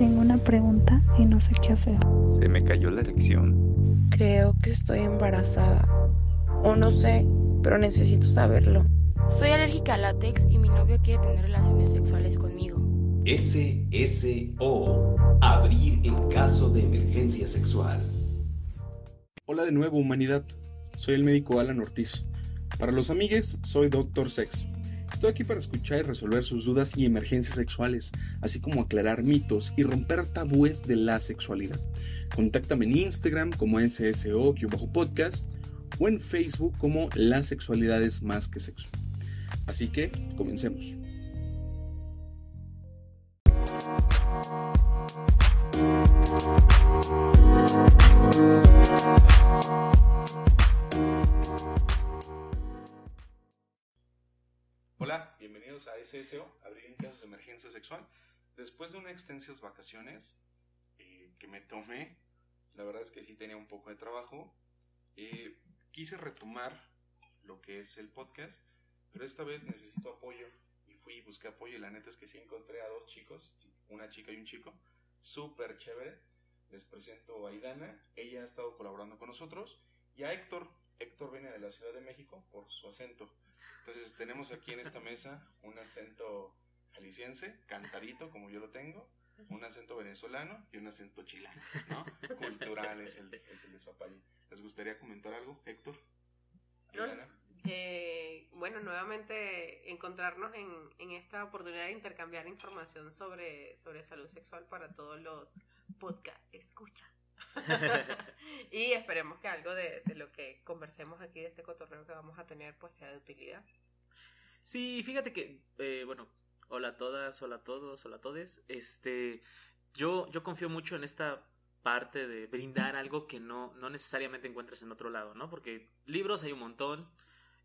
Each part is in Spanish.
Tengo una pregunta y no sé qué hacer. Se me cayó la erección. Creo que estoy embarazada. O no sé, pero necesito saberlo. Soy alérgica al látex y mi novio quiere tener relaciones sexuales conmigo. SSO. Abrir en caso de emergencia sexual. Hola de nuevo, humanidad. Soy el médico Alan Ortiz. Para los amigues, soy Doctor Sex. Estoy aquí para escuchar y resolver sus dudas y emergencias sexuales, así como aclarar mitos y romper tabúes de la sexualidad. Contáctame en Instagram como SSO-podcast o en Facebook como La Sexualidad es Más que Sexo. Así que, comencemos. Bienvenidos a SSO, Abrir en Casos de Emergencia Sexual. Después de unas extensas vacaciones eh, que me tomé, la verdad es que sí tenía un poco de trabajo, eh, quise retomar lo que es el podcast, pero esta vez necesito apoyo y fui y busqué apoyo y la neta es que sí encontré a dos chicos, una chica y un chico, súper chévere. Les presento a Idana, ella ha estado colaborando con nosotros, y a Héctor. Héctor viene de la Ciudad de México por su acento. Entonces tenemos aquí en esta mesa un acento jalisciense, cantadito como yo lo tengo, un acento venezolano y un acento chileno, ¿no? Cultural es el, es el despapalle. ¿Les gustaría comentar algo, Héctor? Eh, bueno, nuevamente encontrarnos en, en esta oportunidad de intercambiar información sobre, sobre salud sexual para todos los podcast escucha. y esperemos que algo de, de lo que conversemos aquí de este cotorreo que vamos a tener pues sea de utilidad. Sí, fíjate que, eh, bueno, hola a todas, hola a todos, hola a todes. Este, yo, yo confío mucho en esta parte de brindar algo que no, no necesariamente encuentres en otro lado, ¿no? Porque libros hay un montón,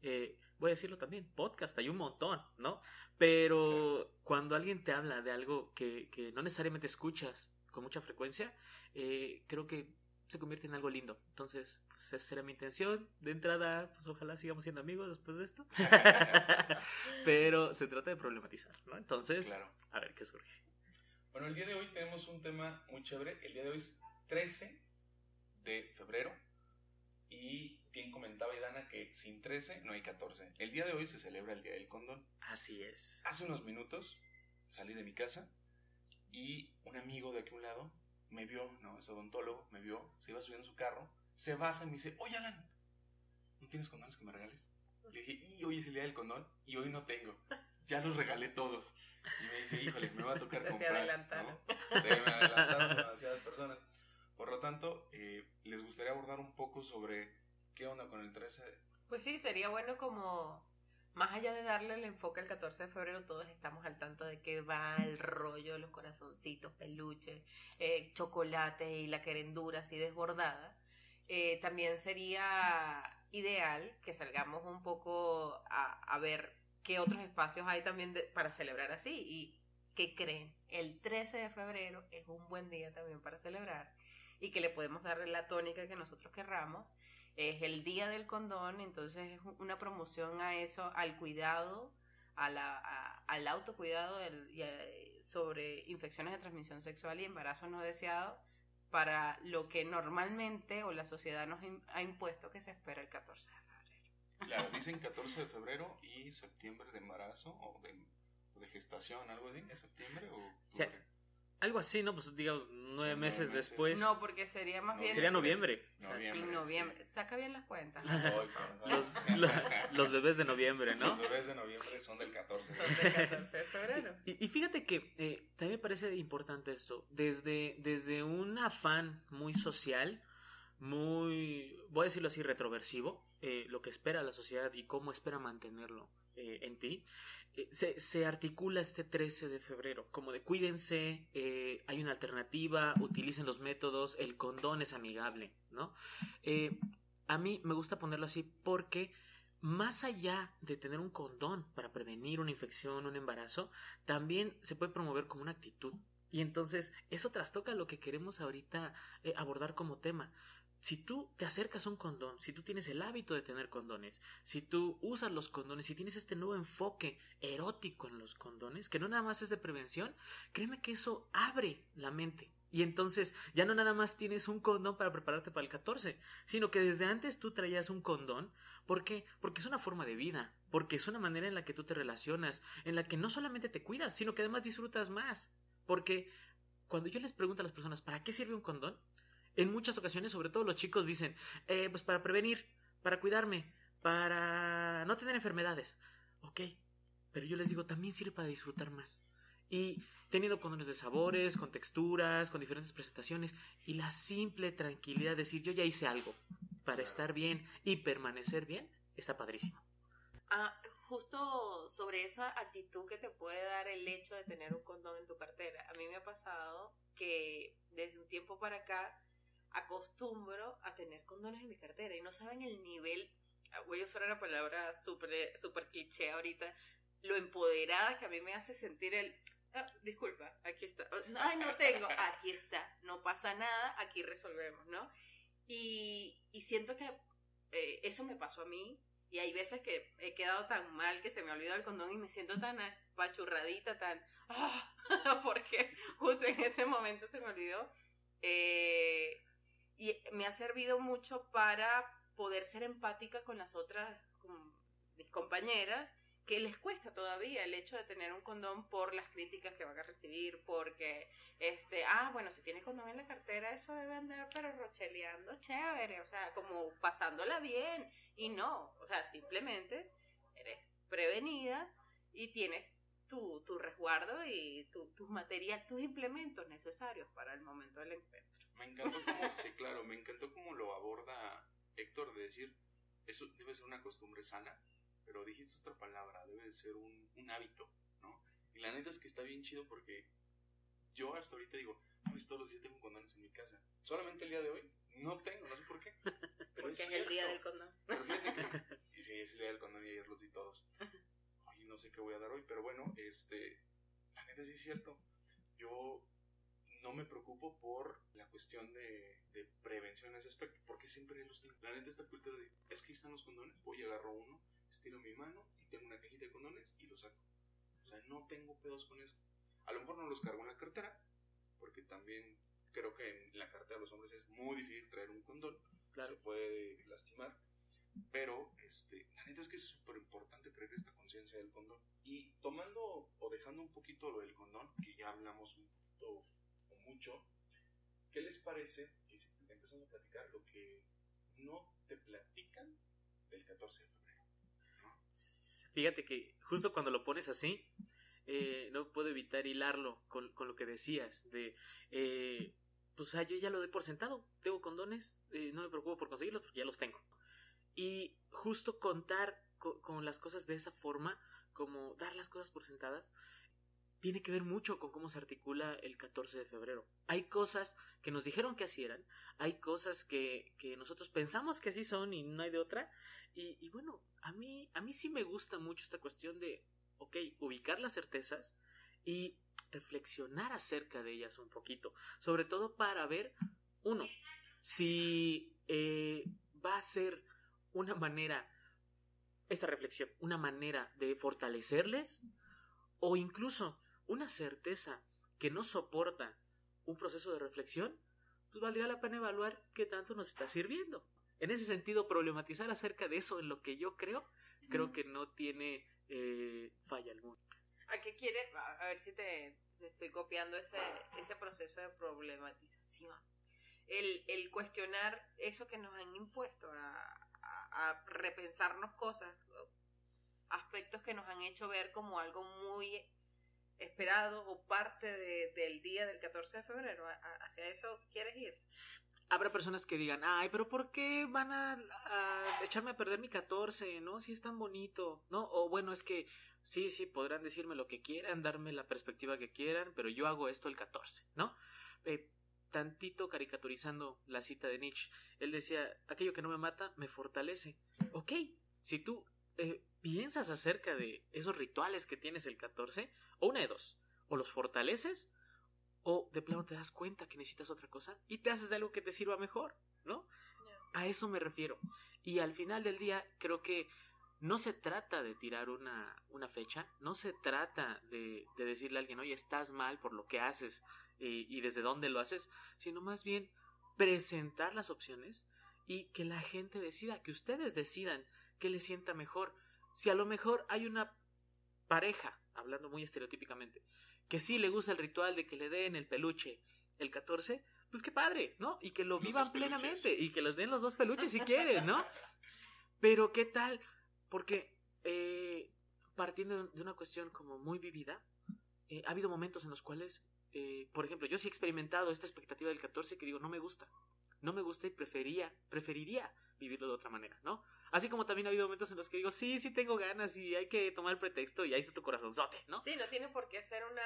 eh, voy a decirlo también, podcast hay un montón, ¿no? Pero cuando alguien te habla de algo que, que no necesariamente escuchas con mucha frecuencia, eh, creo que se convierte en algo lindo. Entonces, pues esa será mi intención. De entrada, pues ojalá sigamos siendo amigos después de esto. Pero se trata de problematizar, ¿no? Entonces, Claro. a ver qué surge. Bueno, el día de hoy tenemos un tema muy chévere. El día de hoy es 13 de febrero. Y bien comentaba Idana que sin 13 no hay 14. El día de hoy se celebra el Día del Condón. Así es. Hace unos minutos salí de mi casa y un amigo de aquí a un lado me vio, no, es odontólogo, me vio, se iba subiendo en su carro, se baja y me dice, oye Alan, ¿no tienes condones que me regales? Le dije, y hoy es el día del condón y hoy no tengo. Ya los regalé todos. Y me dice, híjole, me va a tocar Se te comprar. adelantaron. ¿no? Se me adelantaron demasiadas personas. Por lo tanto, eh, les gustaría abordar un poco sobre qué onda con el 13 de... Pues sí, sería bueno como, más allá de darle el enfoque al 14 de febrero, todos estamos al tanto de que va el rollo, los corazoncitos, peluches, eh, chocolate y la querendura así desbordada. Eh, también sería ideal que salgamos un poco a, ver qué otros espacios hay también de- para celebrar así. ¿Y qué creen? El 13 de febrero es un buen día también para celebrar y que le podemos dar la tónica que nosotros querramos es el día del condón, entonces es una promoción a eso, al cuidado, a la, a- al autocuidado del- y a- sobre infecciones de transmisión sexual y embarazo no deseado para lo que normalmente o la sociedad nos ha impuesto que se espera el 14 de febrero. Claro, dicen 14 de febrero y septiembre de embarazo o de, o de gestación, algo así. ¿Es septiembre o...? Sí. Algo así, ¿no? Pues digamos, nueve meses meses. después. no, porque sería más bien... Sería noviembre. Noviembre, en noviembre. Saca bien las cuentas. Los, lo- los bebés de noviembre, ¿no? Los bebés de noviembre son del 14. Son del 14 de febrero. Y, y fíjate que eh, también me parece importante esto. Desde, desde un afán muy social, muy, voy a decirlo así, retroversivo, eh, lo que espera la sociedad y cómo espera mantenerlo eh, en ti, se, se articula este 13 de febrero, como de cuídense, eh, hay una alternativa, utilicen los métodos, el condón es amigable, ¿no? Eh, a mí me gusta ponerlo así porque más allá de tener un condón para prevenir una infección, un embarazo, también se puede promover como una actitud. Y entonces eso trastoca lo que queremos ahorita eh, abordar como tema. Si tú te acercas a un condón, si tú tienes el hábito de tener condones, si tú usas los condones, si tienes este nuevo enfoque erótico en los condones, que no nada más es de prevención, créeme que eso abre la mente. Y entonces ya no nada más tienes un condón para prepararte para el 14, sino que desde antes tú traías un condón. ¿Por qué? Porque es una forma de vida, porque es una manera en la que tú te relacionas, en la que no solamente te cuidas, sino que además disfrutas más. Porque cuando yo les pregunto a las personas, ¿para qué sirve un condón? En muchas ocasiones, sobre todo los chicos dicen, eh, pues para prevenir, para cuidarme, para no tener enfermedades. Ok, pero yo les digo, también sirve para disfrutar más. Y teniendo condones de sabores, con texturas, con diferentes presentaciones, y la simple tranquilidad de decir, yo ya hice algo para estar bien y permanecer bien, está padrísimo. Ah, justo sobre esa actitud que te puede dar el hecho de tener un condón en tu cartera. A mí me ha pasado que desde un tiempo para acá acostumbro a tener condones en mi cartera y no saben el nivel, voy a usar una palabra súper super cliché ahorita, lo empoderada que a mí me hace sentir el, ah, disculpa, aquí está, oh, ay, no tengo, aquí está, no pasa nada, aquí resolvemos, ¿no? Y, y siento que eh, eso me pasó a mí y hay veces que he quedado tan mal que se me ha olvidado el condón y me siento tan apachurradita, tan, ah, porque justo en ese momento se me olvidó. Eh, y me ha servido mucho para poder ser empática con las otras, mis compañeras, que les cuesta todavía el hecho de tener un condón por las críticas que van a recibir, porque, este, ah, bueno, si tienes condón en la cartera, eso debe andar, pero rocheleando, chévere, o sea, como pasándola bien, y no, o sea, simplemente eres prevenida y tienes tu, tu resguardo y tu, tus materiales, tus implementos necesarios para el momento del encuentro. Me encantó como, sí, claro, me encantó cómo lo aborda Héctor de decir, eso debe ser una costumbre sana, pero dijiste otra palabra, debe ser un, un hábito, ¿no? Y la neta es que está bien chido porque yo hasta ahorita digo, pues todos los días tengo condones en mi casa. Solamente el día de hoy no tengo, no sé por qué. Pero porque es, el día del condón. y sí, es el día del condón y ayer los di todos. Oye, no sé qué voy a dar hoy, pero bueno, este, la neta sí es cierto. Yo no me preocupo por la cuestión de, de prevención en ese aspecto, porque siempre los tengo. La neta esta cultura de, es que están los condones, voy y agarro uno, estiro mi mano y tengo una cajita de condones y lo saco. O sea, no tengo pedos con eso. A lo mejor no los cargo en la cartera, porque también creo que en la cartera de los hombres es muy difícil traer un condón, claro. se puede lastimar. Pero este, la neta es que es súper importante creer esta conciencia del condón. Y tomando o dejando un poquito lo del condón, que ya hablamos un poquito mucho. ¿Qué les parece? Si empezamos a platicar lo que no te platican del 14 de febrero. Fíjate que justo cuando lo pones así, eh, no puedo evitar hilarlo con, con, lo que decías de... Eh, pues ah, yo ya lo doy por sentado, tengo condones, eh, no me preocupo por conseguirlos porque ya los tengo. Y justo contar con, con, las cosas de esa forma, como dar las cosas por sentadas, tiene que ver mucho con cómo se articula el 14 de febrero. Hay cosas que nos dijeron que así eran, hay cosas que, que nosotros pensamos que así son y no hay de otra. Y, bueno, a mí, a mí sí me gusta mucho esta cuestión de, ok, ubicar las certezas y reflexionar acerca de ellas un poquito. Sobre todo para ver, uno, si eh, va a ser una manera, esta reflexión, una manera de fortalecerles o incluso una certeza que no soporta un proceso de reflexión, pues valdría la pena evaluar qué tanto nos está sirviendo. En ese sentido, problematizar acerca de eso en lo que yo creo, creo que no tiene eh, falla alguna. ¿A qué quiere? A ver si te, te estoy copiando ese, ese proceso de problematización. El, el, cuestionar eso que nos han impuesto, a, a, a repensarnos cosas, aspectos que nos han hecho ver como algo muy esperado o parte de, del día del 14 de febrero? ¿Hacia eso quieres ir? Habrá personas que digan, ay, pero ¿por qué van a, a, echarme a perder mi 14? ¿No? Si es tan bonito, ¿no? O bueno, es que sí, sí, podrán decirme lo que quieran, darme la perspectiva que quieran, pero yo hago esto el 14, ¿no? Eh, tantito caricaturizando la cita de Nietzsche, él decía, aquello que no me mata, me fortalece. Ok, si tú eh, piensas acerca de esos rituales que tienes el 14, o una de dos, o los fortaleces, o de plano te das cuenta que necesitas otra cosa y te haces de algo que te sirva mejor, ¿no? A eso me refiero. Y al final del día, creo que no se trata de tirar una, una fecha, no se trata de, de decirle a alguien, oye, estás mal por lo que haces y, y desde dónde lo haces, sino más bien presentar las opciones y que la gente decida, que ustedes decidan qué les sienta mejor. Si a lo mejor hay una pareja, hablando muy estereotípicamente, que sí le gusta el ritual de que le den el peluche el 14, pues qué padre, ¿no? Y que lo Los vivan plenamente y que les den los dos peluches si quieren, ¿no? Pero qué tal, porque eh, partiendo de una cuestión como muy vivida, eh, ha habido momentos en los cuales, eh, por ejemplo, yo sí he experimentado esta expectativa del 14 que digo, no me gusta, no me gusta y prefería, preferiría vivirlo de otra manera, ¿no? Así como también ha habido momentos en los que digo, sí, sí tengo ganas y hay que tomar el pretexto y ahí está tu corazonzote, ¿no? Sí, no tiene por qué ser una,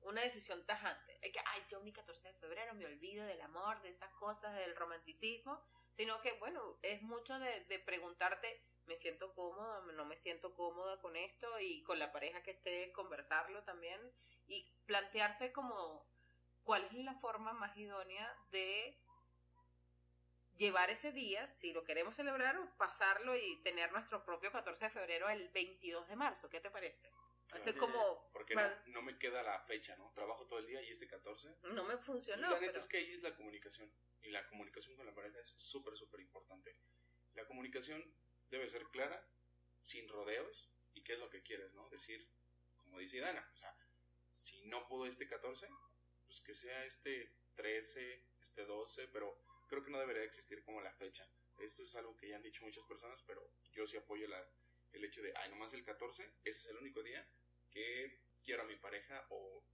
una decisión tajante. Hay que, ay, yo mi 14 de febrero me olvido del amor, de esas cosas, del romanticismo, sino que, bueno, es mucho de, de preguntarte, me siento cómoda, no me siento cómoda con esto y con la pareja que esté, conversarlo también y plantearse como cuál es la forma más idónea de llevar ese día, si lo queremos celebrar, o pasarlo y tener nuestro propio 14 de febrero el 22 de marzo. ¿Qué te parece? Es como, Porque no, no me queda la fecha, ¿no? Trabajo todo el día y ese 14. no me Y funcionó. la neta pero- es que ahí es la comunicación. Y la comunicación con la pareja es súper, súper importante. La comunicación debe ser clara, sin rodeos, y qué es lo que quieres, ¿no? Decir, como dice Dana, o sea, si no pudo este 14, pues que sea este 13, este 12, pero creo que no debería existir como la fecha. Esto es algo que ya han dicho muchas personas, pero yo sí apoyo la, el hecho de, ay, nomás el 14, ese es el único día que quiero a mi pareja o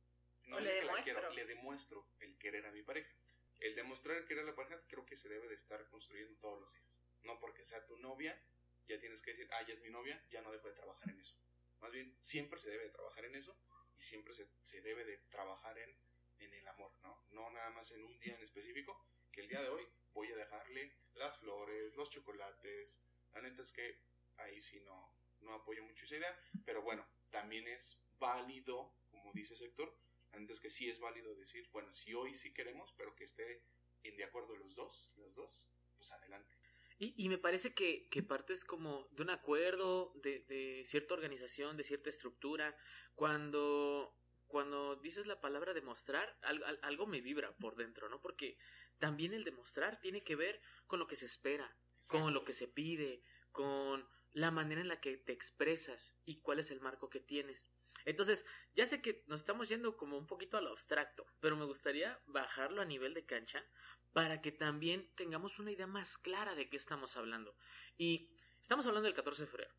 no O le que la demuestro. quiero, le demuestro el querer a mi pareja. El demostrar el querer a la pareja creo que se debe de estar construyendo todos los días. No porque sea tu novia, ya tienes que decir, ah, ya es mi novia, ya no dejo de trabajar en eso. Más bien, siempre se debe de trabajar en eso y siempre se, se debe de trabajar en, en el amor, ¿no? No nada más en un día en específico, que el día de hoy voy a dejarle las flores, los chocolates. La neta es que ahí sí no, no apoyo mucho esa idea, pero bueno, también es válido, como dice Sector, la neta es que sí es válido decir, bueno, si hoy sí queremos, pero que esté en de acuerdo los dos, los dos, pues adelante. Y, y me parece que, que partes como de un acuerdo, de, de cierta organización, de cierta estructura. Cuando, cuando dices la palabra demostrar, algo, al- algo me vibra por dentro, ¿no? Porque también el demostrar tiene que ver con lo que se espera, con lo que se pide, con la manera en la que te expresas y cuál es el marco que tienes. Entonces, ya sé que nos estamos yendo como un poquito a lo abstracto, pero me gustaría bajarlo a nivel de cancha para que también tengamos una idea más clara de qué estamos hablando. Y estamos hablando del 14 de febrero.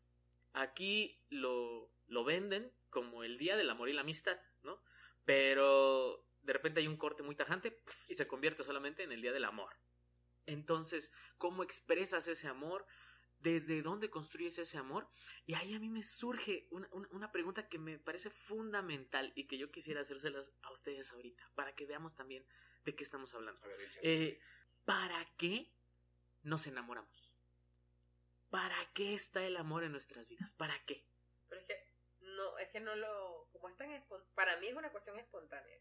Aquí lo, lo venden como el Día del Amor y la Amistad, ¿no? Pero de repente hay un corte muy tajante y se convierte solamente en el Día del Amor. Entonces, ¿cómo expresas ese amor? ¿Desde dónde construyes ese amor? Y ahí a mí me surge una, una- una pregunta que me parece fundamental y que yo quisiera hacérselas a ustedes ahorita, para que veamos también de qué estamos hablando. A ver. Eh, ¿Para qué nos enamoramos? ¿Para qué está el amor en nuestras vidas? ¿Para qué? Pero es que no, es que no lo, como es tan para mí es una cuestión espontánea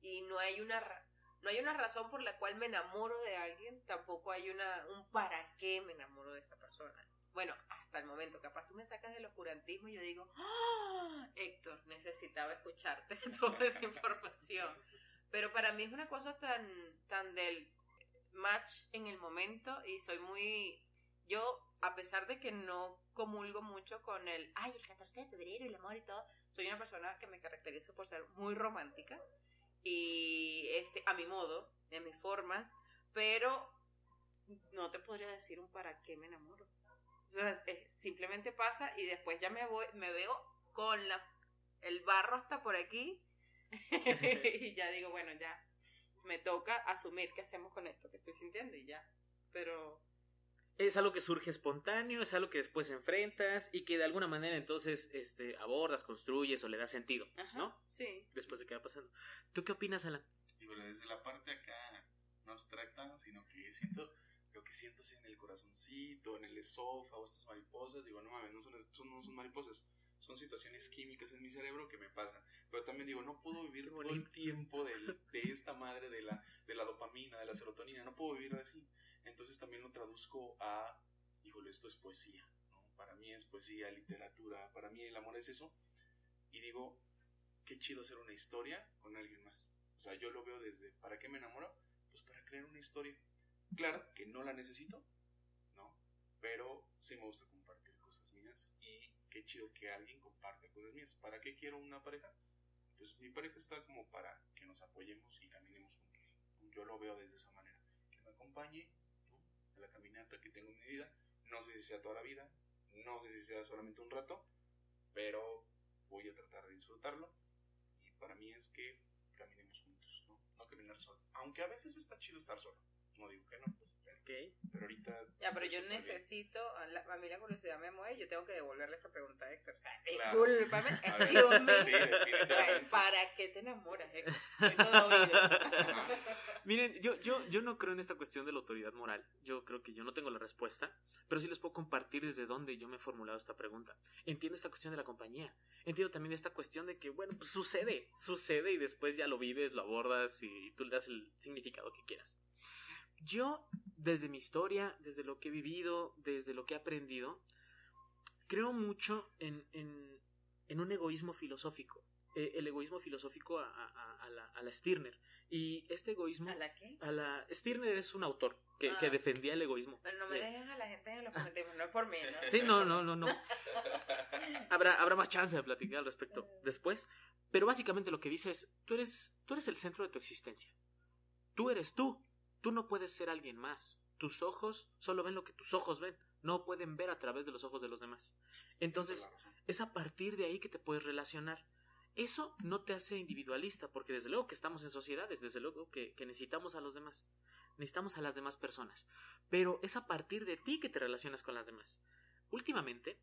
y no hay una, no hay una razón por la cual me enamoro de alguien, tampoco hay una, un para qué me enamoro de esa persona. Bueno, hasta el momento, capaz tú me sacas del oscurantismo y yo digo, ¡Ah! Héctor, necesitaba escucharte toda esa información. Pero para mí es una cosa tan, tan del match en el momento y soy muy, yo, a pesar de que no comulgo mucho con el, ay, el 14 de febrero, el amor y todo, soy una persona que me caracterizo por ser muy romántica y este, a mi modo, en mis formas, pero no te podría decir un para qué me enamoro. Entonces, eh, simplemente pasa y después ya me voy, me veo con la, el barro hasta por aquí y ya digo, bueno, ya me toca asumir qué hacemos con esto que estoy sintiendo y ya. Pero Es algo que surge espontáneo, es algo que después enfrentas y que de alguna manera entonces este, abordas, construyes o le das sentido, Ajá, ¿no? Sí. Después de qué va pasando. ¿Tú qué opinas, Alan? Digo, desde la parte acá, no abstracta, sino que siento lo que siento así en el corazoncito, en el esófago, estas mariposas. Digo, no mames, no son, son- no son mariposas, son situaciones químicas en mi cerebro que me pasan. Pero también digo, no puedo vivir todo el tiempo del- de esta madre de la, de la dopamina, de la serotonina, no puedo vivir así. Entonces también lo traduzco a, híjole, esto es poesía, ¿no? Para mí es poesía, literatura, para mí el amor es eso. Y digo, qué chido hacer una historia con alguien más. O sea, yo lo veo desde, ¿para qué me enamoro? Pues para crear una historia. Claro que no la necesito, ¿no? Pero sí me gusta compartir cosas mías y qué chido que alguien comparta cosas mías. ¿Para qué quiero una pareja? Pues mi pareja está como para que nos apoyemos y caminemos juntos. Yo lo veo desde esa manera. Que me acompañe la caminata que tengo en mi vida. No sé si sea toda la vida, no sé si sea solamente un rato, pero voy a tratar de disfrutarlo. Y para mí es que caminemos juntos, ¿no? No caminar solo. Aunque a veces está chido estar solo. No digo que no, pues. Pero, pero ahorita. Ya, pero yo necesito. A, la- a mí la curiosidad me mueve. Yo tengo que devolverle esta pregunta a Héctor. O sea, Claro. discúlpame. A ver, Dios mío. sí. ¿Para qué te enamoras, Héctor? Soy todo. Miren, yo, yo, yo no creo en esta cuestión de la autoridad moral. Yo creo que yo no tengo la respuesta, pero sí les puedo compartir desde dónde yo me he formulado esta pregunta. Entiendo esta cuestión de la compañía. Entiendo también esta cuestión de que, bueno, pues sucede, sucede y después ya lo vives, lo abordas y tú le das el significado que quieras. Yo, desde mi historia, desde lo que he vivido, desde lo que he aprendido, creo mucho en, en, en un egoísmo filosófico. Eh, el egoísmo filosófico a, a- a la, a la Stirner. Y este egoísmo... ¿A la qué? a la Stirner es un autor que, Ah. que defendía el egoísmo. No me Eh, dejes a la gente en los comentarios. No es por mí, ¿no? Sí, no, no, no, no. Habrá, habrá más chance de platicar al respecto después. Pero básicamente lo que dice es, tú eres, tú eres el centro de tu existencia. Tú eres tú. Tú no puedes ser alguien más. Tus ojos solo ven lo que tus ojos ven. No pueden ver a través de los ojos de los demás. Entonces, es a partir de ahí que te puedes relacionar. Eso no te hace individualista, porque desde luego que estamos en sociedades, desde luego que, necesitamos a los demás, necesitamos a las demás personas, pero es a partir de ti que te relacionas con las demás. Últimamente,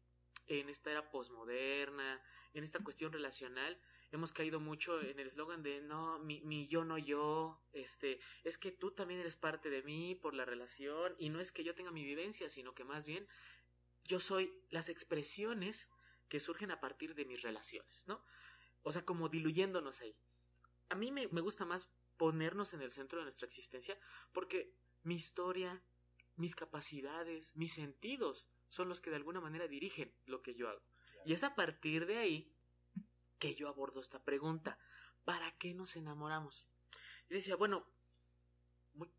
en esta era posmoderna, en esta cuestión relacional, hemos caído mucho en el eslogan de no, mi, mi yo no yo, este, es que tú también eres parte de mí por la relación, y no es que yo tenga mi vivencia, sino que más bien yo soy las expresiones que surgen a partir de mis relaciones, ¿no? O sea, como diluyéndonos ahí. A mí me, me gusta más ponernos en el centro de nuestra existencia porque mi historia, mis capacidades, mis sentidos son los que de alguna manera dirigen lo que yo hago. Y es a partir de ahí yo abordo esta pregunta. ¿Para qué nos enamoramos? Yo decía, bueno, muy-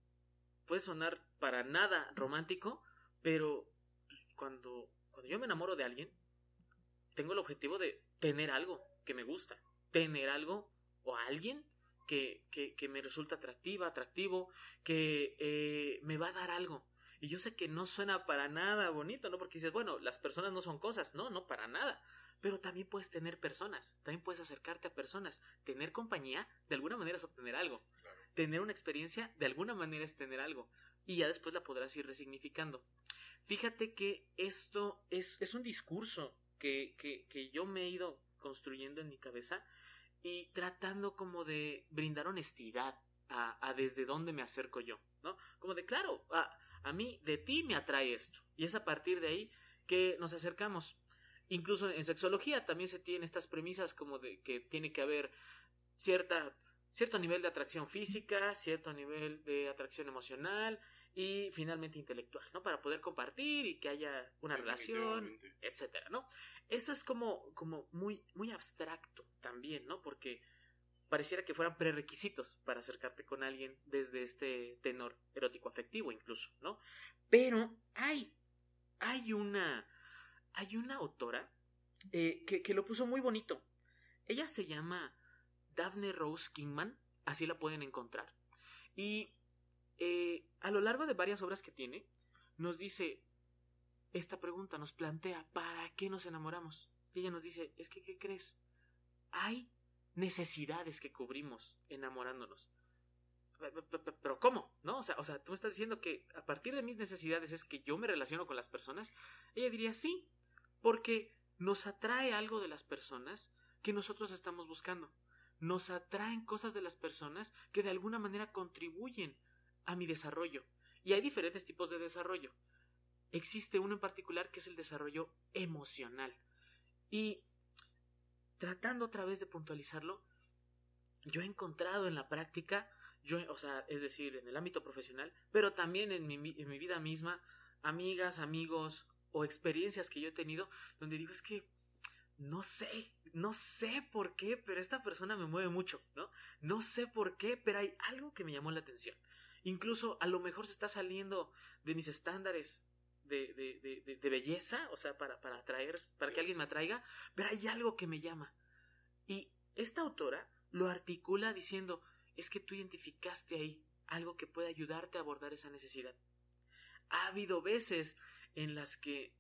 puede sonar para nada romántico, pero pues, cuando, cuando yo me enamoro de alguien, tengo el objetivo de tener algo que me gusta, tener algo o alguien que, que, que me resulta atractiva, atractivo, que eh, me va a dar algo. Y yo sé que no suena para nada bonito, ¿no? Porque dices, bueno, las personas no son cosas, no, no para nada. Pero también puedes tener personas, también puedes acercarte a personas. Tener compañía, de alguna manera es obtener algo. Tener una experiencia, de alguna manera es tener algo. Y ya después la podrás ir resignificando. Fíjate que esto es, es un discurso que, que, que yo me he ido construyendo en mi cabeza y tratando como de brindar honestidad a, a desde dónde me acerco yo, ¿no? Como de, claro, a, a mí, de ti me atrae esto. Y es a partir de ahí que nos acercamos. Incluso en sexología también se tienen estas premisas como de que tiene que haber cierta, cierto nivel de atracción física, cierto nivel de atracción emocional y finalmente intelectual, ¿no? Para poder compartir y que haya una relación, etcétera, ¿no? Eso es como, como muy, muy abstracto también, ¿no? Porque pareciera que fueran prerequisitos para acercarte con alguien desde este tenor erótico afectivo incluso, ¿no? Pero hay, hay una, hay una autora eh, que, que lo puso muy bonito. Ella se llama Daphne Rose Kingman, así la pueden encontrar. Y eh, a lo largo de varias obras que tiene, nos dice esta pregunta, nos plantea, ¿para qué nos enamoramos? Y ella nos dice, es que, ¿qué crees? Hay necesidades que cubrimos enamorándonos. Pe- pe- pe- Pero ¿cómo? ¿No? O sea, tú me estás diciendo que a partir de mis necesidades es que yo me relaciono con las personas. Ella diría sí, porque nos atrae algo de las personas que nosotros estamos buscando. Nos atraen cosas de las personas que de alguna manera contribuyen a mi desarrollo. Y hay diferentes tipos de desarrollo. Existe uno en particular que es el desarrollo emocional. Y tratando otra vez de puntualizarlo, yo he encontrado en la práctica yo, o sea, es decir, en el ámbito profesional, pero también en mi, en mi vida misma, amigas, amigos o experiencias que yo he tenido, donde digo, es que no sé, no sé por qué, pero esta persona me mueve mucho, ¿no? No sé por qué, pero hay algo que me llamó la atención. Incluso a lo mejor se está saliendo de mis estándares de, de, de, de belleza, o sea, para, para atraer, para que alguien me atraiga, pero hay algo que me llama. Y esta autora lo articula diciendo, es que tú identificaste ahí algo que puede ayudarte a abordar esa necesidad. Ha habido veces en las que,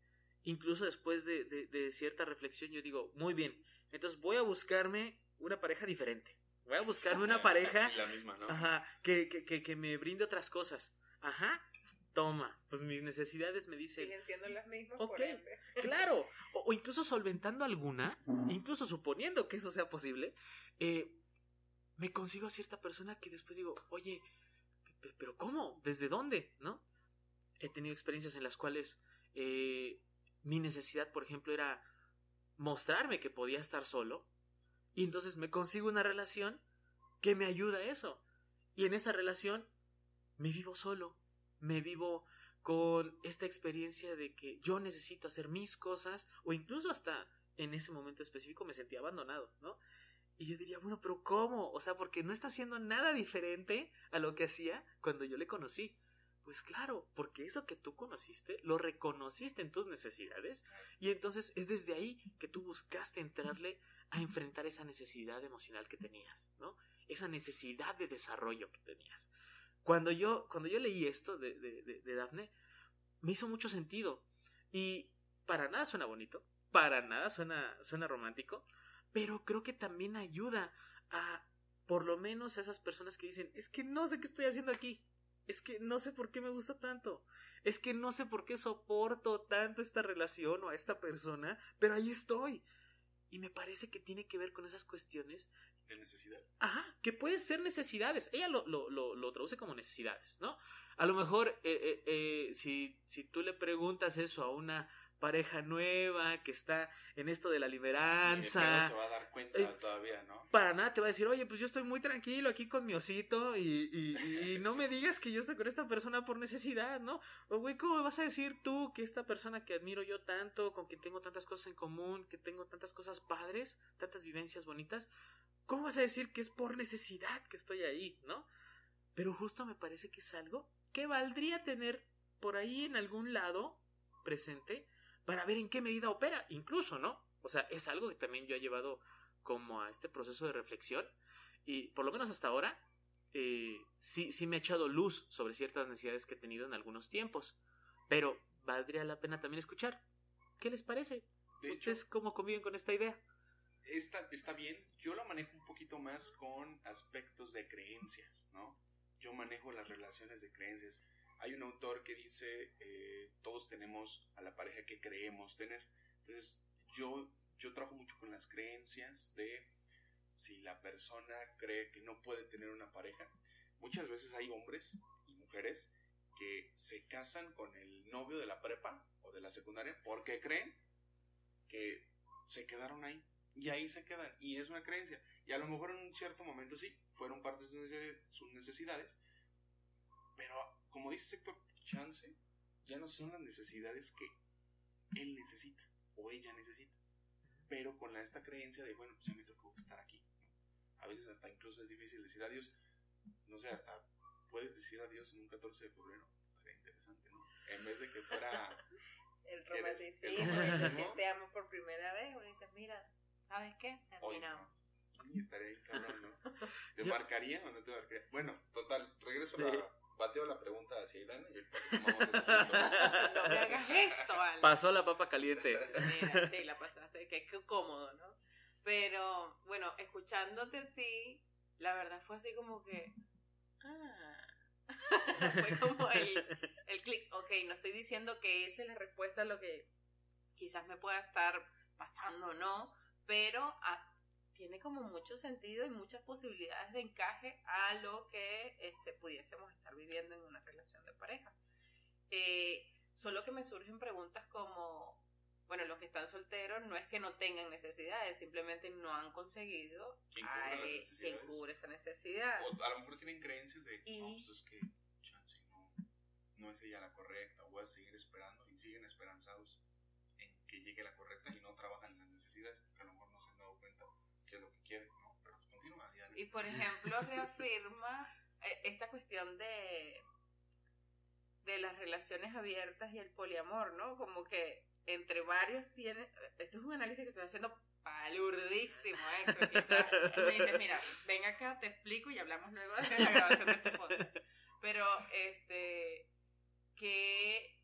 incluso después de, de, cierta reflexión, yo digo, muy bien, entonces voy a buscarme una pareja diferente. Voy a buscarme una pareja La misma, ¿no? ajá, que, que, que, que me brinde otras cosas. Ajá, toma, pues mis necesidades me dicen... Siguen siendo las mismas, Ok, por ende. claro, o, o incluso solventando alguna, incluso suponiendo que eso sea posible, eh, me consigo a cierta persona que después digo, oye, pe- pero ¿cómo? ¿Desde dónde? ¿No? He tenido experiencias en las cuales eh, mi necesidad, por ejemplo, era mostrarme que podía estar solo, y entonces me consigo una relación que me ayuda a eso. Y en esa relación me vivo solo, me vivo con esta experiencia de que yo necesito hacer mis cosas o incluso hasta en ese momento específico me sentía abandonado, ¿no? Y yo diría, bueno, pero ¿cómo? O sea, porque no está haciendo nada diferente a lo que hacía cuando yo le conocí. Pues claro, porque eso que tú conociste, lo reconociste en tus necesidades y entonces es desde ahí que tú buscaste entrarle a enfrentar esa necesidad emocional que tenías, ¿no? Esa necesidad de desarrollo que tenías. Cuando yo, cuando yo leí esto de, de, de, Daphne, me hizo mucho sentido. Y para nada suena bonito, para nada suena, suena romántico, pero creo que también ayuda a, por lo menos a esas personas que dicen, es que no sé qué estoy haciendo aquí, es que no sé por qué me gusta tanto, es que no sé por qué soporto tanto esta relación o a esta persona, pero ahí estoy. Y me parece que tiene que ver con esas cuestiones De necesidad. Ajá, que pueden ser necesidades. Ella lo, lo, lo, lo traduce como necesidades, ¿no? A lo mejor, eh, eh, eh, si, si tú le preguntas eso a una pareja nueva que está en esto de la liberanza, se va a dar cuenta Eh, todavía, ¿no? para nada te va a decir, oye, pues yo estoy muy tranquilo aquí con mi osito y, y, y no me digas que yo estoy con esta persona por necesidad, ¿no? O güey, ¿cómo vas a decir tú que esta persona que admiro yo tanto, con quien tengo tantas cosas en común, que tengo tantas cosas padres, tantas vivencias bonitas, ¿cómo vas a decir que es por necesidad que estoy ahí, ¿no? Pero justo me parece que es algo que valdría tener por ahí en algún lado presente para ver en qué medida opera, incluso, ¿no? O sea, es algo que también yo he llevado como a este proceso de reflexión y por lo menos hasta ahora eh, sí, sí me ha echado luz sobre ciertas necesidades que he tenido en algunos tiempos, pero valdría la pena también escuchar. ¿Qué les parece? De hecho, ¿Ustedes cómo conviven con esta idea? está, está bien. Yo lo manejo un poquito más con aspectos de creencias, ¿no? Yo manejo las relaciones de creencias. Hay un autor que dice, eh, todos tenemos a la pareja que creemos tener. Entonces, yo, yo trabajo mucho con las creencias de si la persona cree que no puede tener una pareja. Muchas veces hay hombres y mujeres que se casan con el novio de la prepa o de la secundaria porque creen que se quedaron ahí y ahí se quedan y es una creencia y a lo mejor en un cierto momento sí fueron parte de sus necesidades pero como dice Héctor chance ya no son las necesidades que él necesita o ella necesita pero con la, esta creencia de bueno pues ya me tocó estar aquí ¿no? a veces hasta incluso es difícil decir adiós no sé hasta puedes decir adiós en un 14 de febrero estaría interesante ¿no? en vez de que fuera El romanticismo, El y romanticismo. decir te amo por primera vez, uno dice, mira, ¿sabes qué? Hoy Terminamos. no. Sí, estaría bien cabrón, ¿no? ¿Te Yo- marcaría o no te marcaría? Bueno, total, regreso Sí. a la... Bateo la pregunta hacia Ilana y ahorita tomamos. No me hagas esto, Alan. Pasó la papa caliente. Mira, sí, la pasaste, que qué cómodo, ¿no? Pero, bueno, escuchándote a ti, la verdad fue así como que. Ah. fue como el, el clic. Ok, no estoy diciendo que esa es la respuesta a lo que quizás me pueda estar pasando, ¿no? Pero ah, tiene como mucho sentido y muchas posibilidades de encaje a lo que este, pudiésemos estar viviendo en una relación de pareja. Eh, solo que me surgen preguntas como, bueno, los que están solteros no es que no tengan necesidades, simplemente no han conseguido ¿Quién a cubre las quien necesidades? cubre esa necesidad. O a lo mejor tienen creencias de, Y- no, pues es que, chance, no, no es ella la correcta, voy a seguir esperando y siguen esperanzados en que llegue la correcta y no trabajan en las necesidades porque a lo mejor no se han dado cuenta qué es lo que quieren, ¿no? Pero continúa, ya. Y por ejemplo, reafirma eh, esta cuestión de, de las relaciones abiertas y el poliamor, ¿no? Como que entre varios tiene. Esto es un análisis que estoy haciendo palurdísimo, ¿eh? Quizás me dices, mira, ven acá, te explico y hablamos luego de la grabación de este podcast. Pero, este. que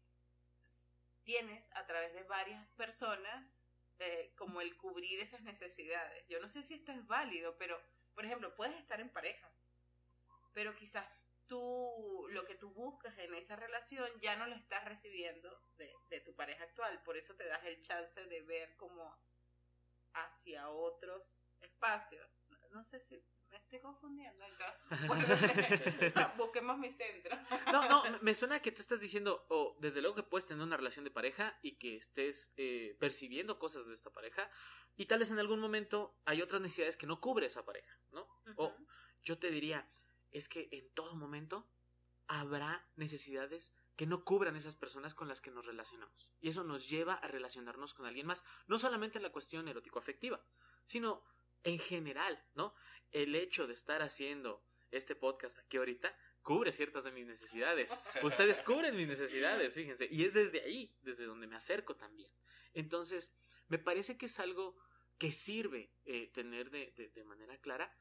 tienes a través de varias personas eh, como el cubrir esas necesidades. Yo no sé si esto es válido, pero, por ejemplo, puedes estar en pareja, pero quizás tú, lo que tú buscas en esa relación ya no lo estás recibiendo de, de tu pareja actual. Por eso te das el chance de ver como hacia otros espacios. No, sé si me estoy confundiendo. Entonces, bueno, busquemos mi centro. No, no, me suena que tú estás diciendo, o desde luego que puedes tener una relación de pareja y que estés eh, percibiendo cosas de esta pareja, y tal vez en algún momento hay otras necesidades que no cubre esa pareja, ¿no? O yo te diría, es que en todo momento habrá necesidades que no cubran esas personas con las que nos relacionamos. Y eso nos lleva a relacionarnos con alguien más, no solamente en la cuestión erótico-afectiva, sino en general, ¿no? El hecho de estar haciendo este podcast aquí ahorita cubre ciertas de mis necesidades. Ustedes cubren mis necesidades, fíjense. Y es desde ahí, desde donde me acerco también. Entonces, me parece que es algo que sirve eh, tener de, de- de manera clara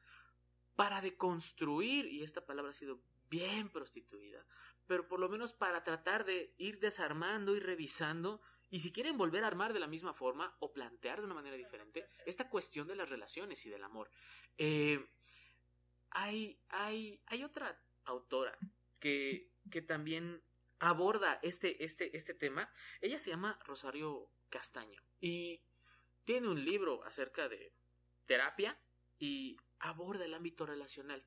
para deconstruir, y esta palabra ha sido bien prostituida, pero por lo menos para tratar de ir desarmando y revisando, y si quieren volver a armar de la misma forma o plantear de una manera diferente, esta cuestión de las relaciones y del amor. Eh, hay, hay, hay otra autora que, que también aborda este, este, este tema. Ella se llama Rosario Castaño y tiene un libro acerca de terapia y aborda el ámbito relacional.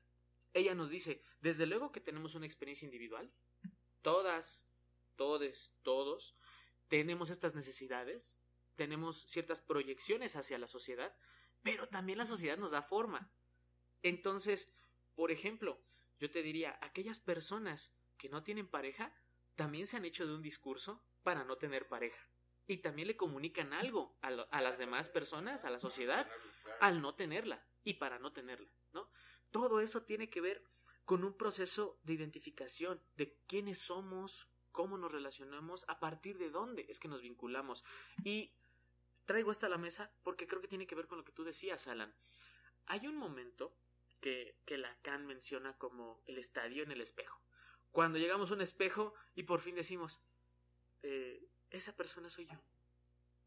Ella nos dice, desde luego que tenemos una experiencia individual, todas, todes, todos, tenemos estas necesidades, tenemos ciertas proyecciones hacia la sociedad, pero también la sociedad nos da forma. Entonces, por ejemplo, yo te diría, aquellas personas que no tienen pareja también se han hecho de un discurso para no tener pareja. Y también le comunican algo a, las demás personas, a la sociedad, al no tenerla y para no tenerla, ¿no? Todo eso tiene que ver con un proceso de identificación de quiénes somos, cómo nos relacionamos, a partir de dónde es que nos vinculamos. Y traigo esto a la mesa porque creo que tiene que ver con lo que tú decías, Alan. Hay un momento que, que Lacan menciona como el estadio en el espejo. Cuando llegamos a un espejo y por fin decimos, eh, esa persona soy yo.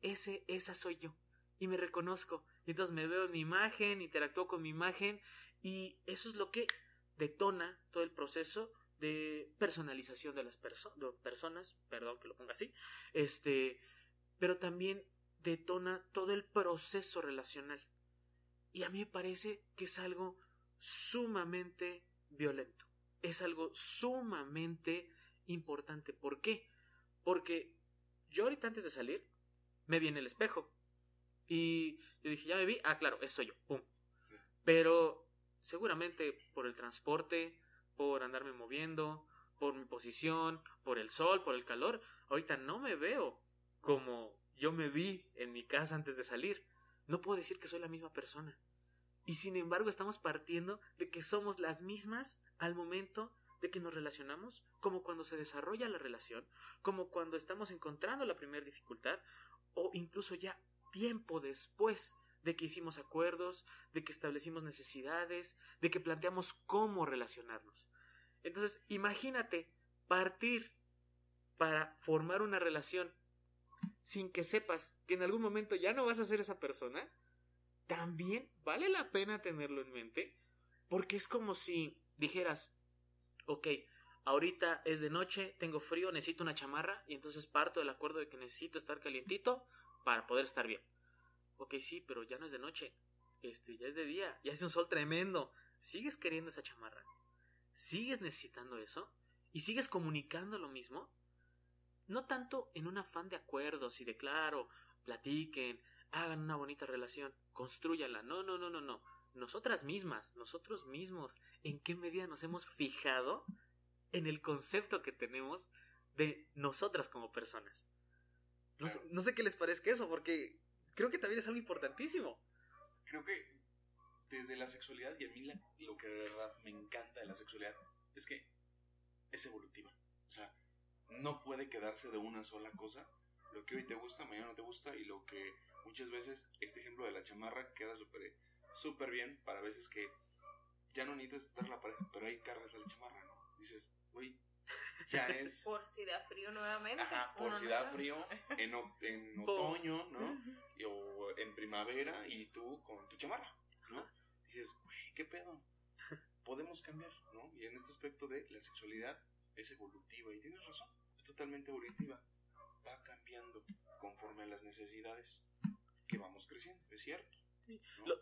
Ese, esa soy yo. Y me reconozco. Y entonces me veo en mi imagen, interactúo con mi imagen. Y eso es lo que detona todo el proceso de personalización de las perso- de personas. Perdón que lo ponga así. Este. Pero también detona todo el proceso relacional. Y a mí me parece que es algo sumamente violento. Es algo sumamente importante. ¿Por qué? Porque yo ahorita antes de salir me vi en el espejo. Y yo dije, ya me vi. Ah, claro, eso soy yo. Pum. Pero seguramente por el transporte, por andarme moviendo, por mi posición, por el sol, por el calor, ahorita no me veo como yo me vi en mi casa antes de salir. No puedo decir que soy la misma persona. Y sin embargo estamos partiendo de que somos las mismas al momento de que nos relacionamos, como cuando se desarrolla la relación, como cuando estamos encontrando la primera dificultad, o incluso ya tiempo después de que hicimos acuerdos, de que establecimos necesidades, de que planteamos cómo relacionarnos. Entonces, imagínate partir para formar una relación sin que sepas que en algún momento ya no vas a ser esa persona, también vale la pena tenerlo en mente, porque es como si dijeras, ok, ahorita es de noche, tengo frío, necesito una chamarra, y entonces parto del acuerdo de que necesito estar calientito para poder estar bien. Ok, sí, pero ya no es de noche, este, ya es de día, ya hace un sol tremendo, sigues queriendo esa chamarra, sigues necesitando eso, y sigues comunicando lo mismo, no tanto en un afán de acuerdos y de claro, platiquen, hagan una bonita relación, construyanla. No, no, no, no, no. Nosotras mismas, nosotros mismos, ¿en qué medida nos hemos fijado en el concepto que tenemos de nosotras como personas? No, sé, no sé qué les parezca eso, porque creo que también es algo importantísimo. Creo que desde la sexualidad, y a mí la- lo que de verdad me encanta de la sexualidad es que es evolutiva. O sea, no puede quedarse de una sola cosa. Lo que hoy te gusta, mañana no te gusta, y lo que muchas veces, este ejemplo de la chamarra queda súper súper bien para veces que ya no necesitas estar la pareja, pero ahí cargas la chamarra, ¿no? Dices, güey, ya es... Por si da frío nuevamente. Ajá, por si no da sabe. frío en, o- en Po- otoño, ¿no? Y- O en primavera y tú con tu chamarra, ¿no? Dices, güey, ¿qué pedo? Podemos cambiar, ¿no? Y en este aspecto de la sexualidad es evolutiva y tienes razón, es totalmente evolutiva. Va cambiando conforme a las necesidades que vamos creciendo, es cierto.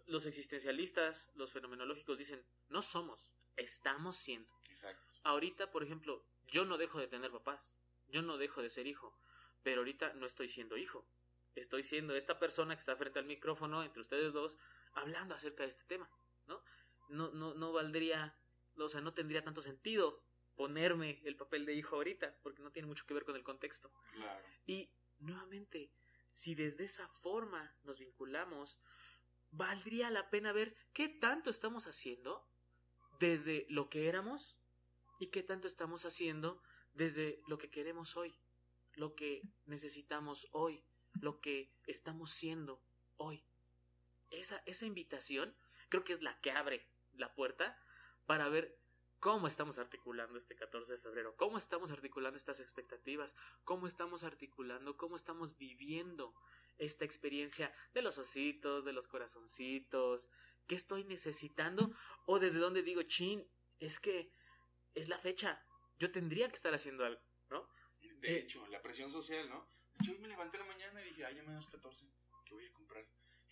Los existencialistas, los fenomenológicos dicen, no somos, estamos siendo. Exacto. Ahorita, por ejemplo, yo no dejo de tener papás, yo no dejo de ser hijo, pero ahorita no estoy siendo hijo. Estoy siendo esta persona que está frente al micrófono entre ustedes dos hablando acerca de este tema, ¿no? No, no, no valdría, o sea, no tendría tanto sentido ponerme el papel de hijo ahorita, porque no tiene mucho que ver con el contexto. Claro. Y nuevamente, si desde esa forma nos vinculamos, valdría la pena ver qué tanto estamos haciendo desde lo que éramos y qué tanto estamos haciendo desde lo que queremos hoy, lo que necesitamos hoy, lo que estamos siendo hoy. Esa, esa invitación creo que es la que abre la puerta para ver cómo estamos articulando este 14 de febrero, cómo estamos articulando estas expectativas, cómo estamos articulando, cómo estamos viviendo esta experiencia de los ositos, de los corazoncitos, qué estoy necesitando o desde dónde digo, chin, es que es la fecha, yo tendría que estar haciendo algo, ¿no? De Eh. hecho, la presión social, ¿no? Yo me levanté en la mañana y dije, ay, ya menos 14, ¿qué voy a comprar?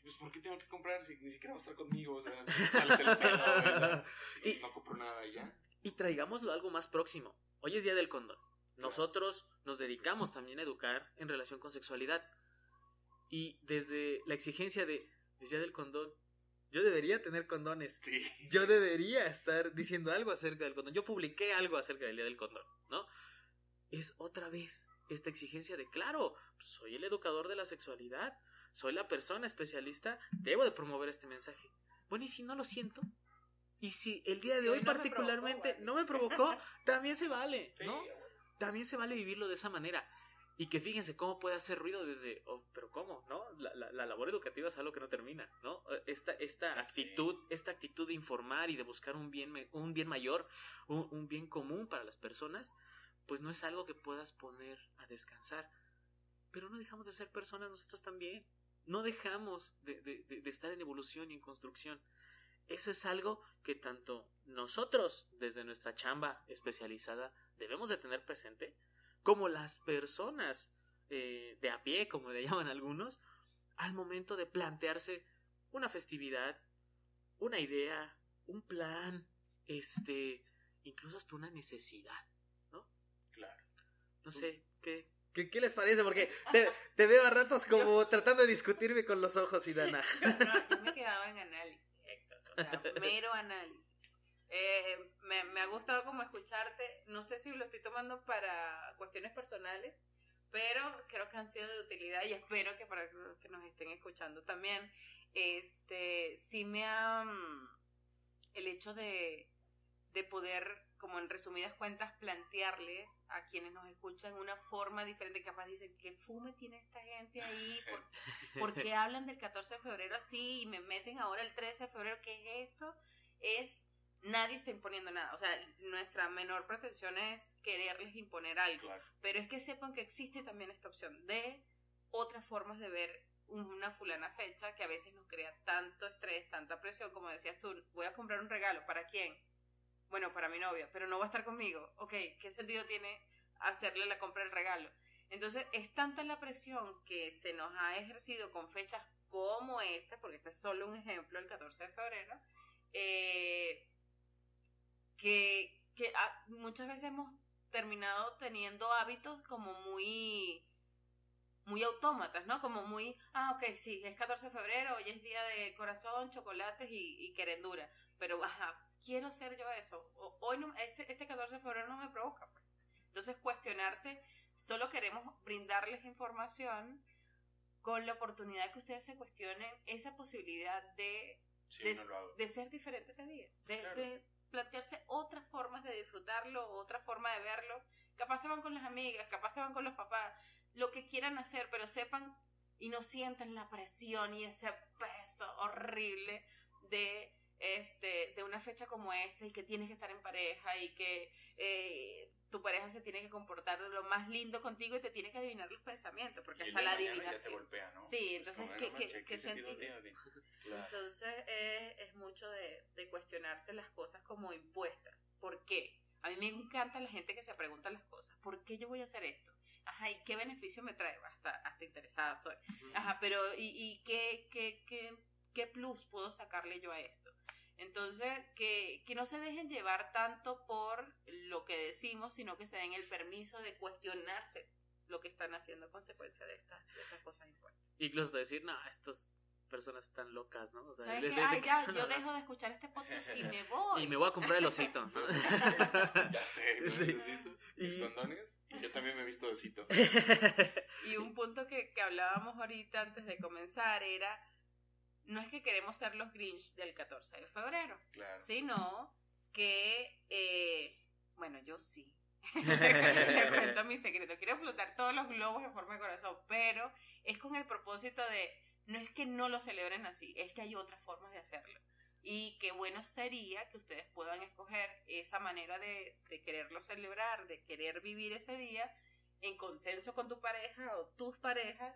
Pues, ¿por qué tengo que comprar si ni siquiera va a estar conmigo? O sea, sales el. Y Y- no compro nada ya. Y traigámoslo a algo más próximo. Hoy es Día del Condón. Nosotros nos dedicamos también a educar en relación con sexualidad. Y desde la exigencia de es Día del Condón, yo debería tener condones. Sí. Yo debería estar diciendo algo acerca del condón. Yo publiqué algo acerca del Día del Condón, ¿no? Es otra vez esta exigencia de, claro, soy el educador de la sexualidad, soy la persona especialista, debo de promover este mensaje. Bueno, ¿y si no lo siento? ¿Y si el día de hoy no me particularmente provocó, vale. no me provocó? También se vale, Sí, ¿no? bueno. También se vale vivirlo de esa manera. Y que fíjense cómo puede hacer ruido desde, oh, pero ¿cómo? ¿No? La, la- la labor educativa es algo que no termina, ¿no? Eh, Esta, esta actitud, esta actitud de informar y de buscar un bien, un bien mayor, un, un bien común para las personas, pues no es algo que puedas poner a descansar. Pero no dejamos de ser personas nosotros también. No dejamos de, de- de- de estar en evolución y en construcción. Eso es algo que tanto nosotros, desde nuestra chamba especializada, debemos de tener presente, como las personas eh, de a pie, como le llaman algunos, al momento de plantearse una festividad, una idea, un plan, este, incluso hasta una necesidad, ¿no? Claro. No sé, ¿qué, qué, qué les parece? Porque te, te veo a ratos como tratando de discutirme con los ojos, Idana. No, yo me quedaba en análisis, Héctor. O sea, mero análisis. Eh, me, me ha gustado como escucharte. No sé si lo estoy tomando para cuestiones personales, pero creo que han sido de utilidad y espero que para los que nos estén escuchando también. Este, sí me ha. mm, El hecho de, de poder, como en resumidas cuentas, plantearles a quienes nos escuchan una forma diferente. Capaz dicen, ¿qué fume tiene esta gente ahí? ¿Por ¿Por qué hablan del 14 de febrero así y me meten ahora el 13 de febrero? ¿Qué es esto? Es, nadie está imponiendo nada. O sea, nuestra menor pretensión es quererles imponer algo. Claro. Pero es que sepan que existe también esta opción de otras formas de ver una fulana fecha que a veces nos crea tanto estrés, tanta presión, como decías tú, voy a comprar un regalo, ¿para quién? Bueno, para mi novia, pero no va a estar conmigo. Ok, ¿qué sentido tiene hacerle la compra del regalo? Entonces, es tanta la presión que se nos ha ejercido con fechas como esta, porque este es solo un ejemplo, el 14 de febrero, eh, que, que ah, muchas veces hemos terminado teniendo hábitos como muy muy autómatas, ¿no? Como muy, ah, ok, sí, es 14 de febrero, hoy es día de corazón, chocolates y, y querendura, pero ajá, quiero ser yo eso. O- hoy no, este, este 14 de febrero no me provoca. pues. Entonces, cuestionarte, solo queremos brindarles información con la oportunidad que ustedes se cuestionen esa posibilidad de, Sí, de, no de ser diferente ese día, de, Claro. de plantearse otras formas de disfrutarlo, otra forma de verlo. Capaz se van con las amigas, capaz se van con los papás, lo que quieran hacer, pero sepan y no sientan la presión y ese peso horrible de este de una fecha como esta y que tienes que estar en pareja y que eh, pareja se tiene que comportar lo más lindo contigo y te tiene que adivinar los pensamientos porque Y hasta la ya te adivinación golpea, ¿no? Sí, Es entonces, ¿qué- qué- qué sentido sentido? tiene? Claro. entonces es, es mucho de, de cuestionarse las cosas como impuestas. ¿Por qué? A mí me encanta la gente que se pregunta las cosas. ¿Por qué yo voy a hacer esto? Ajá, ¿y qué beneficio me trae? Hasta, hasta interesada soy. Ajá, pero ¿y, y qué, qué, qué, qué plus puedo sacarle yo a esto? Entonces, que, que no se dejen llevar tanto por lo que decimos, sino que se den el permiso de cuestionarse lo que están haciendo a consecuencia de estas, de estas cosas impuestas. Incluso de decir, no, estas personas están locas, ¿no? O sea, ¿Sabes qué ya, yo dejo de escuchar este podcast y me voy. Y me voy a comprar el osito. ¿no? Ya sé, ¿no? Sí. Necesito mis Y- condones. Y yo también me he visto de osito. Y un punto que, que hablábamos ahorita antes de comenzar era, no es que queremos ser los Grinch del 14 de febrero, Claro. sino que, eh, bueno, yo sí. Les cuento mi secreto. Quiero explotar todos los globos en forma de corazón, pero es con el propósito de, no es que no lo celebren así, es que hay otras formas de hacerlo. Y qué bueno sería que ustedes puedan escoger esa manera de, de quererlo celebrar, de querer vivir ese día en consenso con tu pareja o tus parejas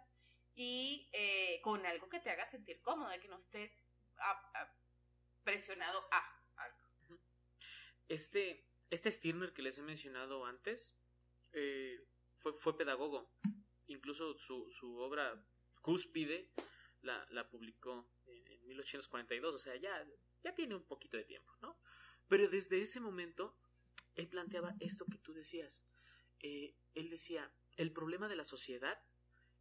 y eh, con algo que te haga sentir cómodo, que no estés a- a- presionado a algo. Este, este Stirner que les he mencionado antes eh, fue, fue pedagogo. Incluso su, su obra Cúspide la, la publicó en, en 1842. O sea, ya, ya tiene un poquito de tiempo, ¿no? Pero desde ese momento, él planteaba esto que tú decías. Eh, él decía, el problema de la sociedad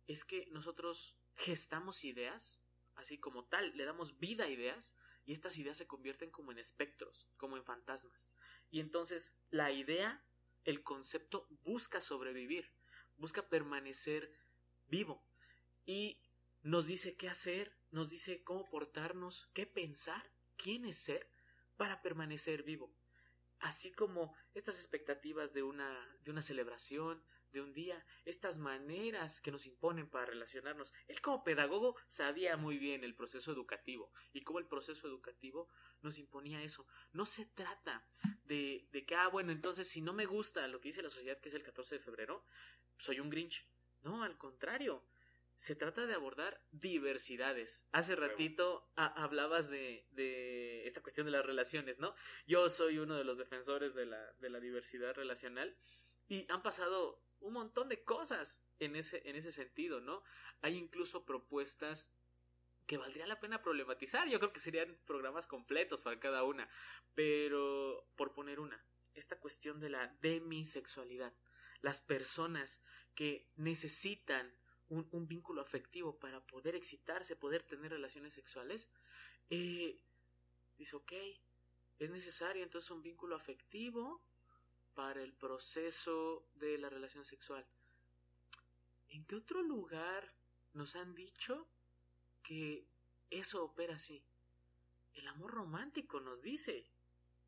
es que nosotros gestamos ideas, así como tal, le damos vida a ideas, y estas ideas se convierten como en espectros, como en fantasmas. Y entonces la idea, el concepto, busca sobrevivir, busca permanecer vivo. Y nos dice qué hacer, nos dice cómo portarnos, qué pensar, quién es ser para permanecer vivo. Así como estas expectativas de una, de una celebración, de un día, estas maneras que nos imponen para relacionarnos. Él como pedagogo sabía muy bien el proceso educativo y cómo el proceso educativo nos imponía eso. No se trata de, de que, ah, bueno, entonces si no me gusta lo que dice la sociedad, que es el 14 de febrero, soy un Grinch. No, al contrario. Se trata de abordar diversidades. Hace ratito a- hablabas de, de esta cuestión de las relaciones, ¿no? Yo soy uno de los defensores de la, de la diversidad relacional y han pasado un montón de cosas en ese, en ese sentido, ¿no? Hay incluso propuestas que valdría la pena problematizar. Yo creo que serían programas completos para cada una. Pero, por poner una, esta cuestión de la demisexualidad. Las personas que necesitan un, un vínculo afectivo para poder excitarse, poder tener relaciones sexuales, eh, dice, ok, es necesario entonces un vínculo afectivo para el proceso de la relación sexual. ¿En qué otro lugar nos han dicho que eso opera así? El amor romántico nos dice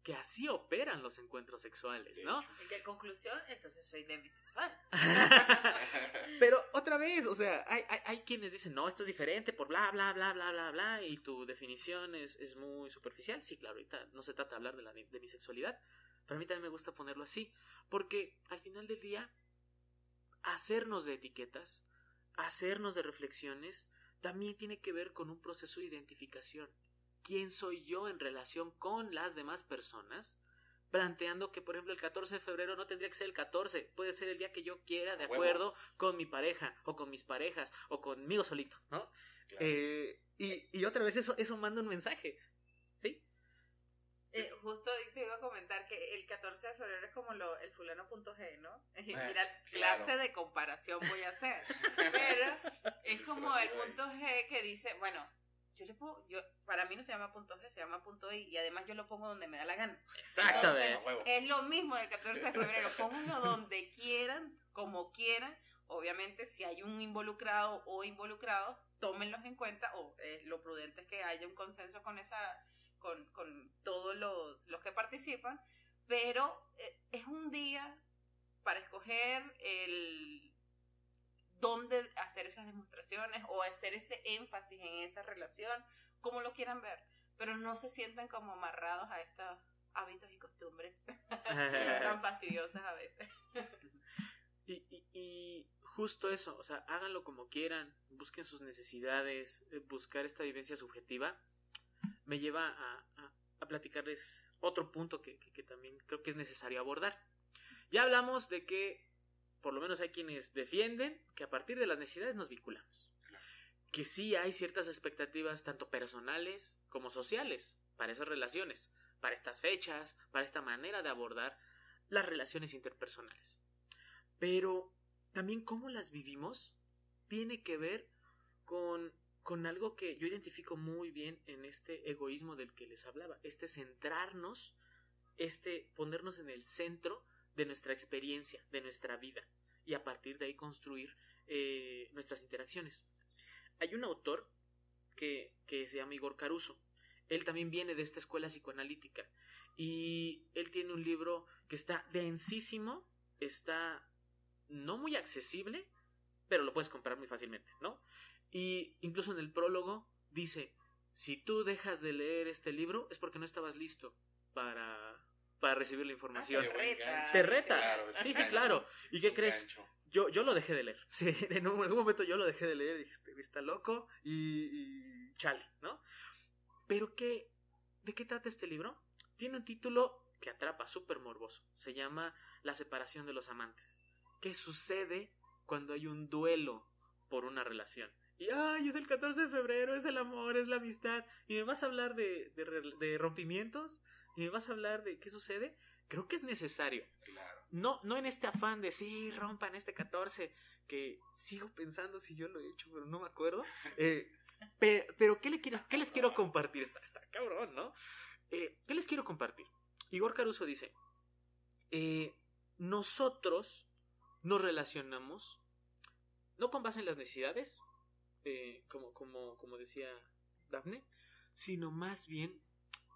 que así operan los encuentros sexuales, De ¿no? hecho. ¿En qué conclusión? Entonces soy demisexual. Pero otra vez, o sea, hay, hay, hay quienes dicen, no, esto es diferente por bla, bla, bla, bla, bla, bla, y tu definición es, es muy superficial. Sí, claro, ahorita no se trata de hablar de, la, de mi sexualidad, pero a mí también me gusta ponerlo así, porque al final del día, hacernos de etiquetas, hacernos de reflexiones, también tiene que ver con un proceso de identificación. ¿Quién soy yo en relación con las demás personas? planteando que, por ejemplo, el 14 de febrero no tendría que ser el 14, puede ser el día que yo quiera, de acuerdo con mi pareja, o con mis parejas, o conmigo solito, ¿no? Claro. Eh, y, y otra vez eso, eso manda un mensaje, ¿sí? Eh, justo te iba a comentar que el 14 de febrero es como lo, el fulano.g, ¿no? Mira, clase claro. de comparación voy a hacer. Pero es como el punto G que dice, bueno, yo le pongo, yo, para mí no se llama punto G, se llama punto I, y además yo lo pongo donde me da la gana. Exactamente. Entonces, es lo mismo del 14 de febrero, pónganlo donde quieran, como quieran. Obviamente, si hay un involucrado o involucrados, tómenlos en cuenta, o eh, lo prudente es que haya un consenso con esa, con, con todos los, los que participan, pero eh, es un día para escoger el dónde hacer esas demostraciones o hacer ese énfasis en esa relación, como lo quieran ver, pero no se sientan como amarrados a estos hábitos y costumbres tan fastidiosas a veces. Y, y- y justo eso, o sea, háganlo como quieran, busquen sus necesidades, eh, buscar esta vivencia subjetiva, me lleva a, platicarles otro punto que- que también creo que es necesario abordar. Ya hablamos de que por lo menos hay quienes defienden que a partir de las necesidades nos vinculamos. Que sí hay ciertas expectativas, tanto personales como sociales, para esas relaciones, para estas fechas, para esta manera de abordar las relaciones interpersonales. Pero también cómo las vivimos tiene que ver con, con algo que yo identifico muy bien en este egoísmo del que les hablaba, este centrarnos, este ponernos en el centro de nuestra experiencia, de nuestra vida, y a partir de ahí construir eh, nuestras interacciones. Hay un autor que, que se llama Igor Caruso. Él también viene de esta escuela psicoanalítica y él tiene un libro que está densísimo, está no muy accesible, pero lo puedes comprar muy fácilmente, ¿no? Y incluso en el prólogo dice, si tú dejas de leer este libro es porque no estabas listo para, para recibir la información. Ah, te reta. Te reta. Claro, sí, sí, claro. ¿Y qué crees? gancho. Yo, yo lo dejé de leer. Sí, en algún momento yo lo dejé de leer y dije, este está loco y, y chale, ¿no? Pero qué, ¿de qué trata este libro? Tiene un título que atrapa, súper morboso. Se llama La separación de los amantes. ¿Qué sucede cuando hay un duelo por una relación? Y, ay, es el 14 de febrero, es el amor, es la amistad. Y me vas a hablar de, de rompimientos y me vas a hablar de qué sucede. Creo que es necesario. Claro. No, no en este afán de sí, rompan este 14, que sigo pensando si yo lo he hecho, pero no me acuerdo. Eh, pe- pero, ¿qué, le quieres, ¿qué les quiero compartir? Está, está cabrón, ¿no? Eh, ¿Qué les quiero compartir? Igor Caruso dice, eh, nosotros nos relacionamos no con base en las necesidades, eh, como, como, como decía Dafne, sino más bien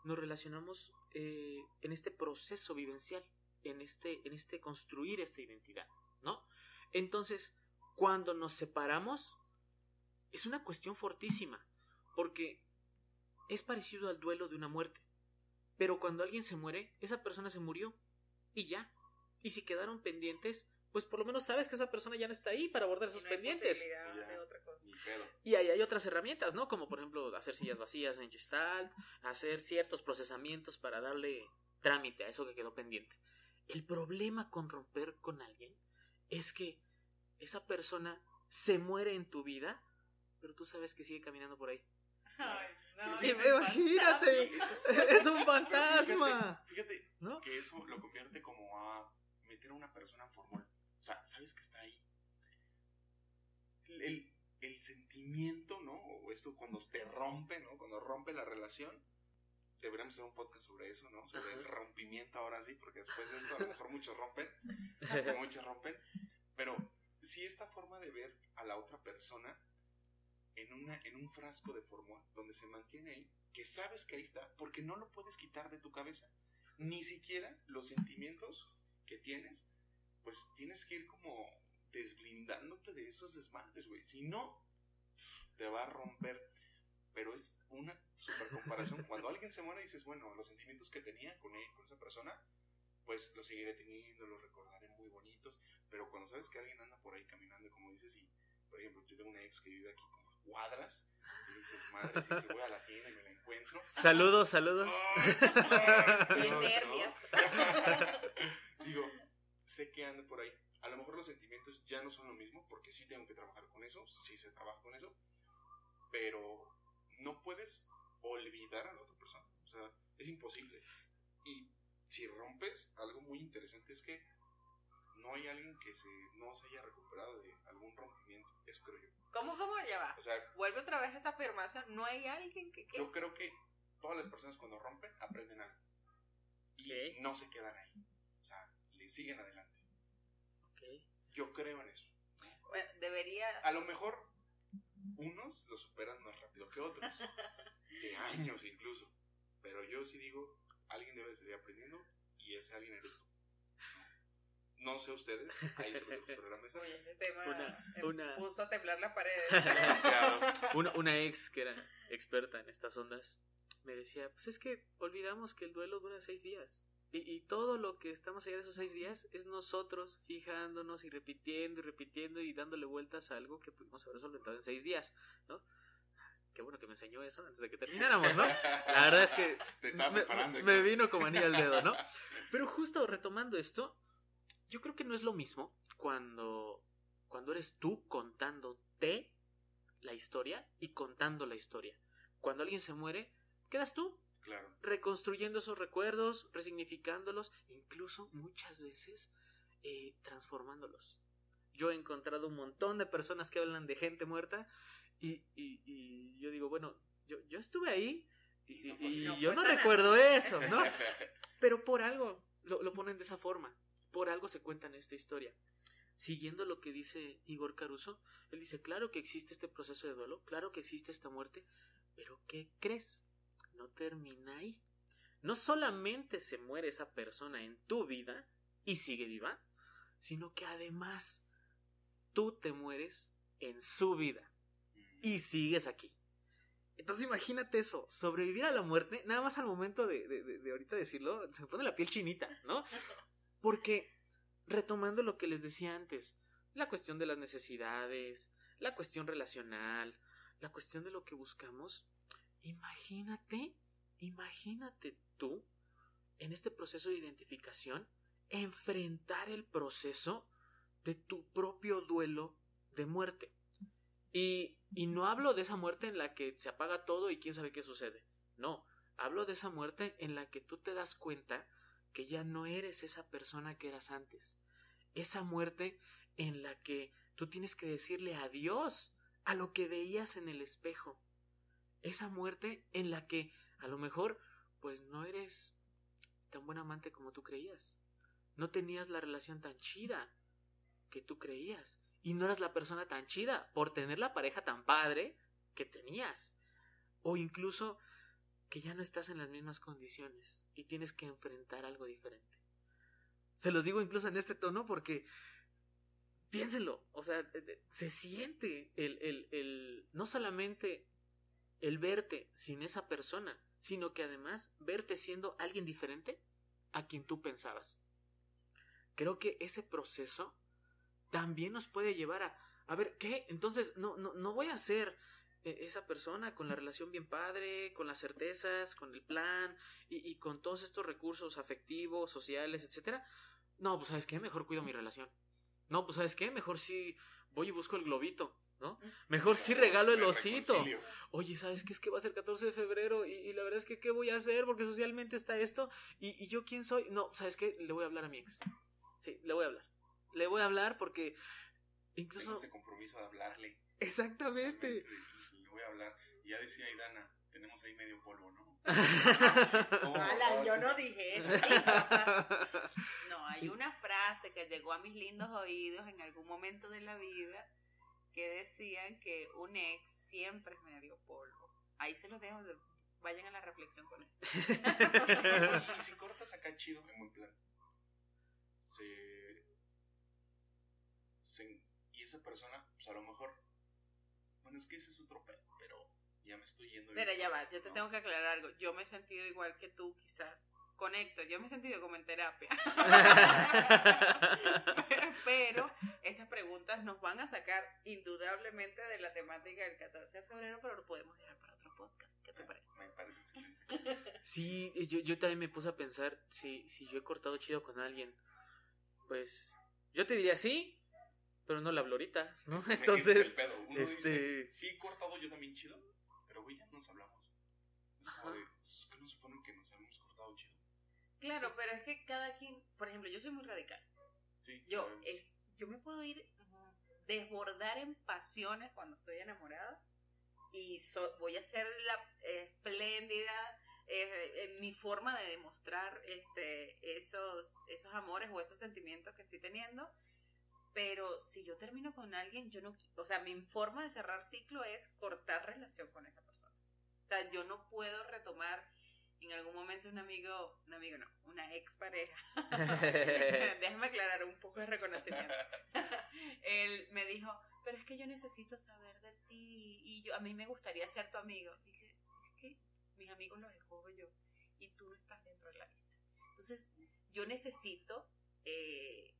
nos relacionamos eh, en este proceso vivencial, en este, en este construir esta identidad, ¿no? Entonces, cuando nos separamos, es una cuestión fortísima, porque es parecido al duelo de una muerte. Pero cuando alguien se muere, esa persona se murió y ya. Y si quedaron pendientes, pues por lo menos sabes que esa persona ya no está ahí para abordar esos no pendientes. Pedo. Y ahí hay otras herramientas, ¿no? Como por ejemplo hacer sillas vacías en Gestalt, hacer ciertos procesamientos para darle trámite a eso que quedó pendiente. El problema con romper con alguien es que esa persona se muere en tu vida, pero tú sabes que sigue caminando por ahí. Ay, no, es Imagínate, es un fantasma, Fíjate, fíjate ¿no? que eso lo convierte como a meter a una persona en formol. O sea, sabes que está ahí. El, el- sentimiento, ¿no? O esto cuando te rompe, ¿no? Cuando rompe la relación. Deberíamos hacer un podcast sobre eso, ¿no? Sobre el rompimiento ahora sí, porque después de esto a lo mejor muchos rompen. muchos rompen. Pero sí esta forma de ver a la otra persona en, una, en un frasco de formol donde se mantiene ahí, que sabes que ahí está, porque no lo puedes quitar de tu cabeza. Ni siquiera los sentimientos que tienes, pues tienes que ir como desblindándote de esos desmadres, güey. Si no, te va a romper. Pero es una super comparación. Cuando alguien se muere, dices, bueno, los sentimientos que tenía con él, con esa persona, pues los seguiré teniendo, los recordaré muy bonitos. Pero cuando sabes que alguien anda por ahí caminando, como dices, y por ejemplo, yo tengo una ex que vive aquí como cuadras, y dices, madre, si se voy a la tienda y me la encuentro. Saludos, saludos. ¡ay, ay, Qué Dios, ¿no? Digo, sé que anda por ahí. A lo mejor los sentimientos ya no son lo mismo, porque sí tengo que trabajar con eso, sí se trabaja con eso, pero no puedes olvidar a la otra persona. O sea, Es imposible. Y si rompes, algo muy interesante es que no hay alguien que se, no se haya recuperado de algún rompimiento. Eso creo yo. ¿Cómo, cómo ya va? O sea, Vuelve otra vez esa afirmación. No hay alguien que. yo creo que todas las personas cuando rompen aprenden algo. Y no se quedan ahí. O sea, le siguen adelante. Yo creo en eso. Bueno, debería. A lo mejor unos lo superan más rápido que otros. de años incluso. Pero yo sí digo, alguien debe de seguir aprendiendo y ese alguien eres tú. No sé ustedes, ahí se dejo sobre la mesa. Oye, ese tema Una- me una- puso a temblar la pared. Demasiado. Una, una ex que era experta en estas ondas me decía, pues es que olvidamos que el duelo dura seis días. Y, y todo lo que estamos allá de esos seis días es nosotros fijándonos y repitiendo y repitiendo y dándole vueltas a algo que pudimos haber solventado en seis días, ¿no? Qué bueno que me enseñó eso antes de que termináramos, ¿no? La verdad es que Te estaba me, preparando. me Héctor. vino como anillo al dedo, ¿no? Pero justo retomando esto, yo creo que no es lo mismo cuando, cuando eres tú contándote la historia y contando la historia. Cuando alguien se muere, quedas tú Claro. reconstruyendo esos recuerdos, resignificándolos, incluso muchas veces eh, transformándolos. Yo he encontrado un montón de personas que hablan de gente muerta y, y- y yo digo, bueno, yo, yo estuve ahí y, no yo No recuerdo eso, ¿no? Pero por algo lo, lo ponen de esa forma. Por algo se cuentan esta historia. Siguiendo lo que dice Igor Caruso, él dice, claro que existe este proceso de duelo, claro que existe esta muerte, pero ¿qué crees? No termina ahí. No solamente se muere esa persona en tu vida y sigue viva, sino que además tú te mueres en su vida y sigues aquí. Entonces imagínate eso, sobrevivir a la muerte, nada más al momento de, de, de- de ahorita decirlo, se me pone la piel chinita, ¿no? Porque, retomando lo que les decía antes, la cuestión de las necesidades, la cuestión relacional, la cuestión de lo que buscamos, imagínate, imagínate tú, en este proceso de identificación, enfrentar el proceso de tu propio duelo de muerte. Y, y no hablo de esa muerte en la que se apaga todo y quién sabe qué sucede. No, hablo de esa muerte en la que tú te das cuenta que ya no eres esa persona que eras antes. Esa muerte en la que tú tienes que decirle adiós a lo que veías en el espejo. Esa muerte en la que a lo mejor pues no eres tan buen amante como tú creías. No tenías la relación tan chida que tú creías. Y no eras la persona tan chida por tener la pareja tan padre que tenías. O incluso que ya no estás en las mismas condiciones y tienes que enfrentar algo diferente. Se los digo incluso en este tono porque piénsenlo, o sea, se siente el, el, el no solamente el verte sin esa persona, sino que además verte siendo alguien diferente a quien tú pensabas. Creo que ese proceso también nos puede llevar a, a ver, ¿qué? Entonces, no, no, no voy a ser eh, esa persona con la relación bien padre, con las certezas, con el plan y, y con todos estos recursos afectivos, sociales, etcétera. No, pues sabes qué, mejor cuido mi relación. No, pues sabes qué, mejor sí voy y busco el globito, ¿no? Mejor sí regalo el osito. Oye, ¿sabes qué? Es que va a ser 14 de febrero y, y la verdad es que ¿qué voy a hacer? Porque socialmente está esto y, y yo quién soy. No, ¿sabes qué? Le voy a hablar a mi ex. Sí, le voy a hablar. Le voy a hablar porque Tengo incluso... este compromiso de hablarle. Exactamente. Le voy a hablar. Y ya decía Aidana, tenemos ahí medio polvo, ¿no? Alan, yo no dije eso. No, hay una frase que llegó a mis lindos oídos en algún momento de la vida que decían que un ex siempre es medio polvo. Ahí se los dejo, vayan a la reflexión con esto. Y si, cortas acá chido, en buen plan. Se, se- Y esa persona, pues a lo mejor. Bueno, es que ese es otro pedo, pero ya me estoy yendo. Mira, ya va, yo te ¿no? tengo que aclarar algo. Yo me he sentido igual que tú, quizás. Con Héctor, yo me he sentido como en terapia. pero estas preguntas nos van a sacar indudablemente de la temática del 14 de febrero, pero lo podemos dejar para otro podcast. ¿Qué te parece? Me parece excelente. Sí, yo, yo también me puse a pensar si, si yo he cortado chido con alguien. Pues yo te diría sí, pero no la hablo ahorita, ¿no? Ese es Entonces, el pedo. Uno este- dice, sí, he cortado yo también chido, pero güey, ya nos hablamos. Es como de, es que no suponen que nos Claro, pero es que cada quien, por ejemplo, yo soy muy radical. Sí, Yo, sabemos. es, yo me puedo ir desbordar en pasiones cuando estoy enamorada y so- voy a ser la espléndida eh, en mi forma de demostrar este, esos, esos amores o esos sentimientos que estoy teniendo. Pero si yo termino con alguien, yo no, o sea, mi forma de cerrar ciclo es cortar relación con esa persona. O sea, yo no puedo retomar en algún momento un amigo, un amigo no, una ex pareja. Déjame aclarar un poco de reconocimiento. Él me dijo, pero es que yo necesito saber de ti y yo a mí me gustaría ser tu amigo. Dije, es que mis amigos los escojo yo y tú no estás dentro de la lista. Entonces, yo necesito eh,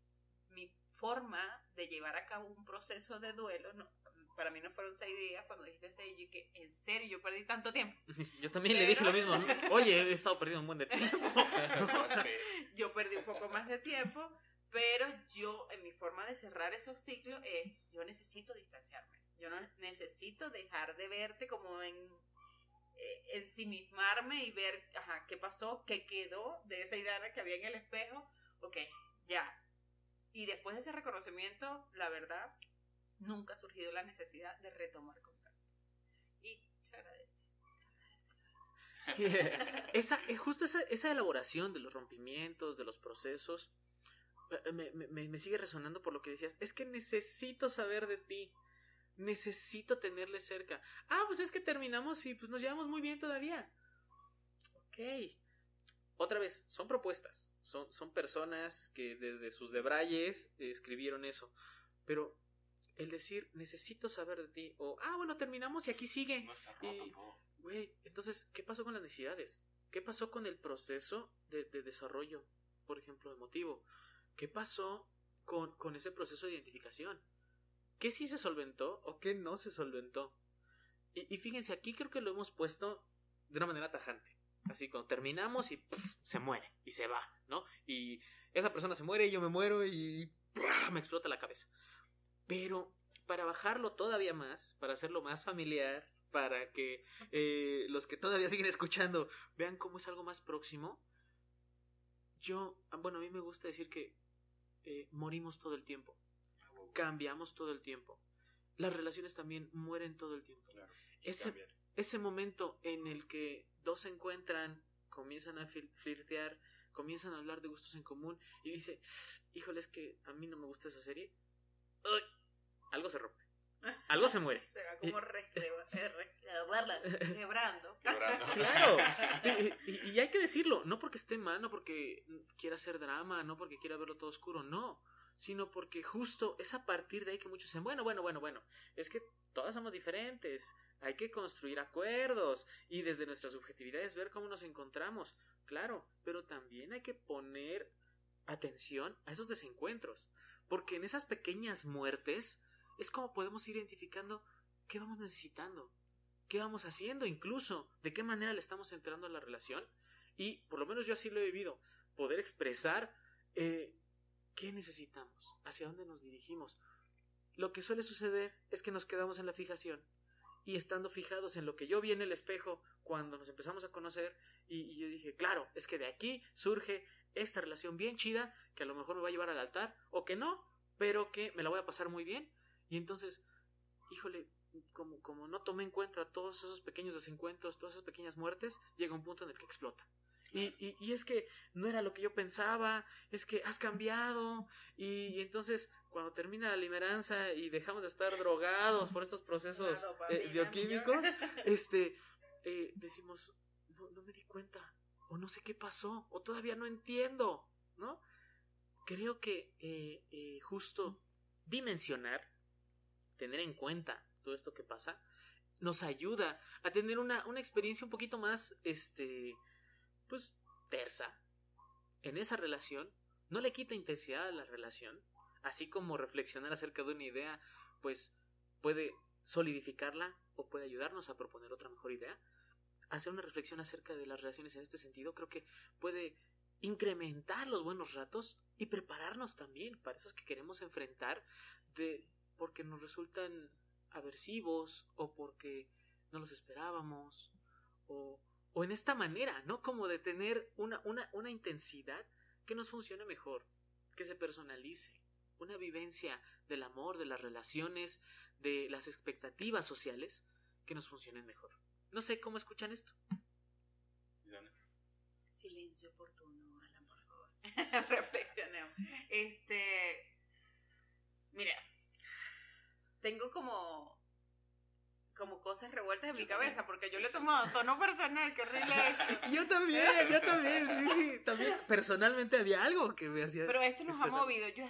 mi forma de llevar a cabo un proceso de duelo. No, para mí no fueron seis días cuando dijiste seis, y que en serio yo perdí tanto tiempo. Yo también le dije lo mismo. Oye, he estado perdiendo un buen de tiempo. Sí. yo perdí un poco más de tiempo, pero yo, en mi forma de cerrar esos ciclos, es, yo necesito distanciarme. Yo no necesito dejar de verte como en eh, ensimismarme y ver, ajá, qué pasó, qué quedó de esa idea que había en el espejo. Ok, ya. Y después de ese reconocimiento, la verdad, nunca ha surgido la necesidad de retomar contacto. Y se agradece. se agradece. esa, eh, justo esa, esa elaboración de los rompimientos, de los procesos, eh, me, me- sigue resonando por lo que decías. Es que necesito saber de ti. Necesito tenerle cerca. Ah, pues es que terminamos y pues nos llevamos muy bien todavía. Ok. Otra vez, son propuestas. Son, son personas que desde sus debrayes eh, escribieron eso. Pero el decir, necesito saber de ti. O, ah, bueno, terminamos y aquí sigue. No está roto Y- todo. Güey, entonces, ¿qué pasó con las necesidades? ¿Qué pasó con el proceso de, de desarrollo, por ejemplo, emotivo? ¿Qué pasó con, con ese proceso de identificación? ¿Qué sí se solventó o qué no se solventó? Y, y fíjense, aquí creo que lo hemos puesto de una manera tajante. Así, cuando terminamos y pff, se muere y se va, ¿no? Y esa persona se muere y yo me muero y me explota la cabeza. Pero para bajarlo todavía más, para hacerlo más familiar, para que eh, los que todavía siguen escuchando vean cómo es algo más próximo, yo, ah, bueno, a mí me gusta decir que eh, morimos todo el tiempo, cambiamos todo el tiempo, las relaciones también mueren todo el tiempo. Claro, Ese, ese momento en el que dos se encuentran, comienzan a flirtear, comienzan a hablar de gustos en común y dice, híjole, es que a mí no me gusta esa serie, Algo se rompe, algo se muere. Se va como quebrando. Quebrando. Claro, y, y- y hay que decirlo, no porque esté mal, no porque quiera hacer drama, no porque quiera verlo todo oscuro, no, sino porque justo es a partir de ahí que muchos dicen, bueno, bueno, bueno, bueno, es que todas somos diferentes, hay que construir acuerdos y desde nuestras subjetividades ver cómo nos encontramos, claro, pero también hay que poner atención a esos desencuentros, porque en esas pequeñas muertes es como podemos ir identificando qué vamos necesitando, qué vamos haciendo incluso, de qué manera le estamos entrando a la relación y por lo menos yo así lo he vivido, poder expresar eh, qué necesitamos, hacia dónde nos dirigimos. Lo que suele suceder es que nos quedamos en la fijación y estando fijados en lo que yo vi en el espejo cuando nos empezamos a conocer y, y yo dije, claro, es que de aquí surge esta relación bien chida que a lo mejor me va a llevar al altar o que no, pero que me la voy a pasar muy bien y entonces, híjole, como, como no tomé en cuenta todos esos pequeños desencuentros, todas esas pequeñas muertes, llega un punto en el que explota. Y, y, y es que no era lo que yo pensaba, es que has cambiado. Y, y entonces, cuando termina la limeranza y dejamos de estar drogados por estos procesos eh, bioquímicos, este, eh, decimos, no, no me di cuenta, o no sé qué pasó, o todavía no entiendo, ¿no? Creo que eh, eh, justo dimensionar, tener en cuenta todo esto que pasa, nos ayuda a tener una, una experiencia un poquito más, este, pues, tersa en esa relación. No le quita intensidad a la relación, así como reflexionar acerca de una idea, pues, puede solidificarla o puede ayudarnos a proponer otra mejor idea. Hacer una reflexión acerca de las relaciones en este sentido creo que puede incrementar los buenos ratos y prepararnos también para esos que queremos enfrentar de porque nos resultan aversivos o porque no los esperábamos o, o en esta manera, ¿no? Como de tener una, una, una intensidad que nos funcione mejor, que se personalice, una vivencia del amor, de las relaciones, de las expectativas sociales que nos funcionen mejor. No sé cómo escuchan esto. Silencio oportuno, Alan, por favor. Reflexionemos. Este. Mira. Tengo como. Como cosas revueltas en mi cabeza, porque yo le he tomado tono personal, qué horrible esto. Yo también, yo también, sí, sí, también. Personalmente había algo que me hacía. Pero esto nos ha movido. Yo,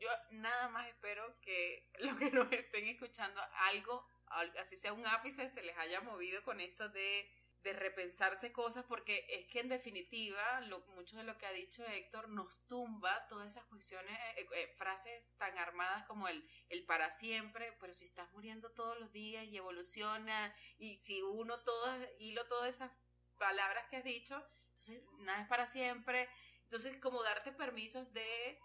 yo nada más espero que los que nos estén escuchando, algo, al- así sea un ápice, se les haya movido con esto de, de repensarse cosas, porque es que en definitiva, lo, mucho de lo que ha dicho Héctor nos tumba todas esas cuestiones, eh, eh, frases tan armadas como el, el para siempre, pero si estás muriendo todos los días y evoluciona, y si uno todas, hilo todas esas palabras que has dicho, entonces nada es para siempre. Entonces, como darte permisos de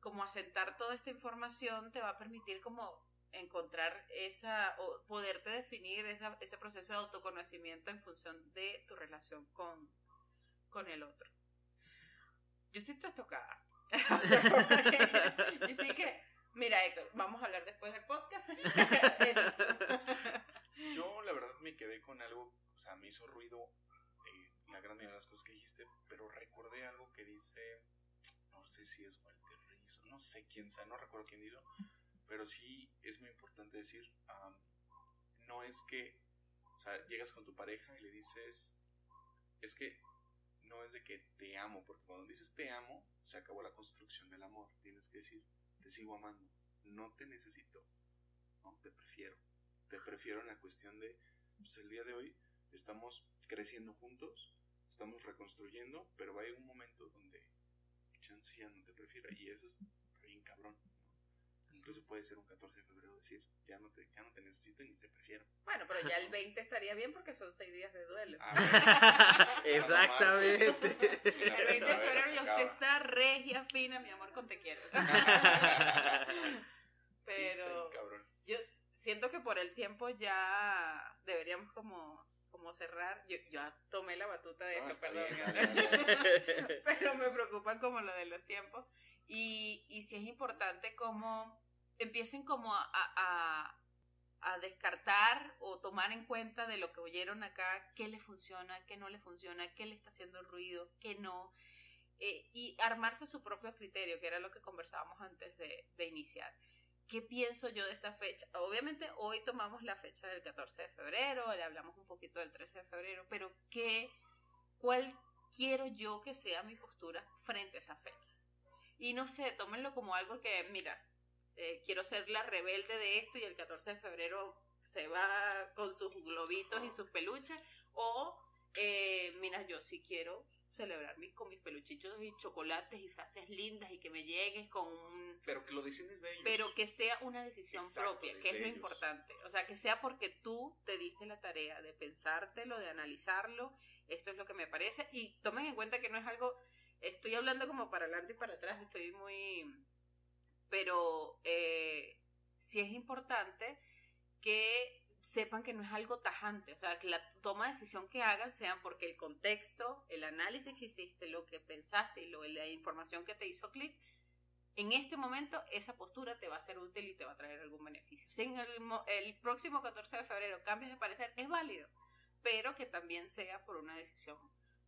como asentar toda esta información te va a permitir como encontrar esa o poderte definir esa- ese proceso de autoconocimiento en función de tu relación con, con el otro. Yo estoy trastocada. O sea, yo que, mira Héctor, vamos a hablar después del podcast. Yo, la verdad, me quedé con algo, o sea, me hizo ruido eh, la gran mayoría de las cosas que dijiste, pero recordé algo que dice, no sé si es Walter Rizzo, no sé quién sea, no recuerdo quién dijo, pero sí es muy importante decir, am, no es que, o sea, llegas con tu pareja y le dices, es que no es de que te amo, porque cuando dices te amo, se acabó la construcción del amor, tienes que decir, te sigo amando, no te necesito, no, te prefiero te prefiero en la cuestión de, pues el día de hoy estamos creciendo juntos, estamos reconstruyendo, pero va a un momento donde chance ya no te prefiera y eso es bien cabrón. Incluso puede ser un 14 de febrero decir, ya no te, ya no te necesito ni te prefiero. bueno, pero ya el 20 estaría bien porque son seis días de duelo. Ah, Exactamente. El 20 de febrero ya usted está regia, fina, mi amor, con te quiero. Pero cabrón. yo siento que por el tiempo ya deberíamos como, como cerrar. Yo, yo tomé la batuta de No, esto, perdón. Pero me preocupan como lo de los tiempos. Y, y sí es importante como empiecen como a, a, a descartar o tomar en cuenta de lo que oyeron acá, qué le funciona, qué no le funciona, qué le está haciendo ruido, qué no. eh, y armarse su propio criterio, que era lo que conversábamos antes de, de iniciar. ¿Qué pienso yo de esta fecha? Obviamente hoy tomamos la fecha del 14 de febrero, le hablamos un poquito del 13 de febrero, pero ¿qué, ¿cuál quiero yo que sea mi postura frente a esas fechas? Y no sé, tómenlo como algo que, mira, eh, quiero ser la rebelde de esto y el 14 de febrero se va con sus globitos y sus peluches, o eh, mira, yo sí quiero celebrar mis, con mis peluchitos y chocolates y frases lindas y que me llegues con un... Pero que lo dicen desde ellos. Pero que sea una decisión Exacto, propia, que es lo ellos. importante. O sea, que sea porque tú te diste la tarea de pensártelo, de analizarlo, esto es lo que me parece, y tomen en cuenta que no es algo, estoy hablando como para adelante y para atrás, estoy muy... Pero eh, sí es importante que sepan que no es algo tajante, o sea, que la toma de decisión que hagan sean porque el contexto, el análisis que hiciste, lo que pensaste y lo, la información que te hizo clic, en este momento esa postura te va a ser útil y te va a traer algún beneficio. Si en el, el próximo 14 de febrero cambias de parecer, es válido, pero que también sea por una decisión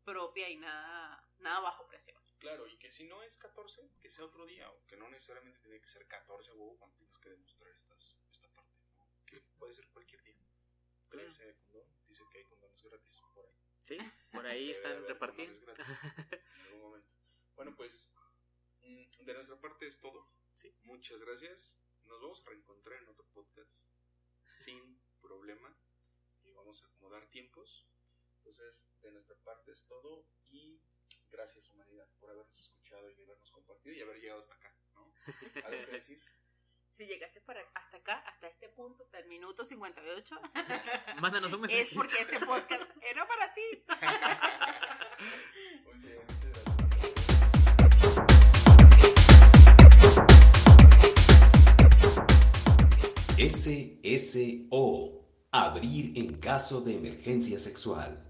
propia y nada, nada bajo presión. Claro, y que si no es 14, que sea otro día, o que no necesariamente tiene que ser 14 huevo cuando tienes que demostrar estas, esta parte, ¿no? Que puede ser cualquier día. Claro. Ese condón dice que hay condones gratis por ahí. Sí, por ahí están gratis en algún momento. Bueno, pues mm, de nuestra parte es todo. Sí. Muchas gracias. Nos vamos a reencontrar en otro podcast sin problema y vamos a acomodar tiempos. Entonces, de nuestra parte es todo y gracias humanidad por habernos escuchado y habernos compartido y haber llegado hasta acá, ¿no? ¿Algo que decir? Si llegaste para hasta acá, hasta este punto, hasta el minuto 58, Mándanos un mensaje. es porque este podcast era para ti. Muy bien, muchas gracias. SSO. Abrir en caso de emergencia sexual.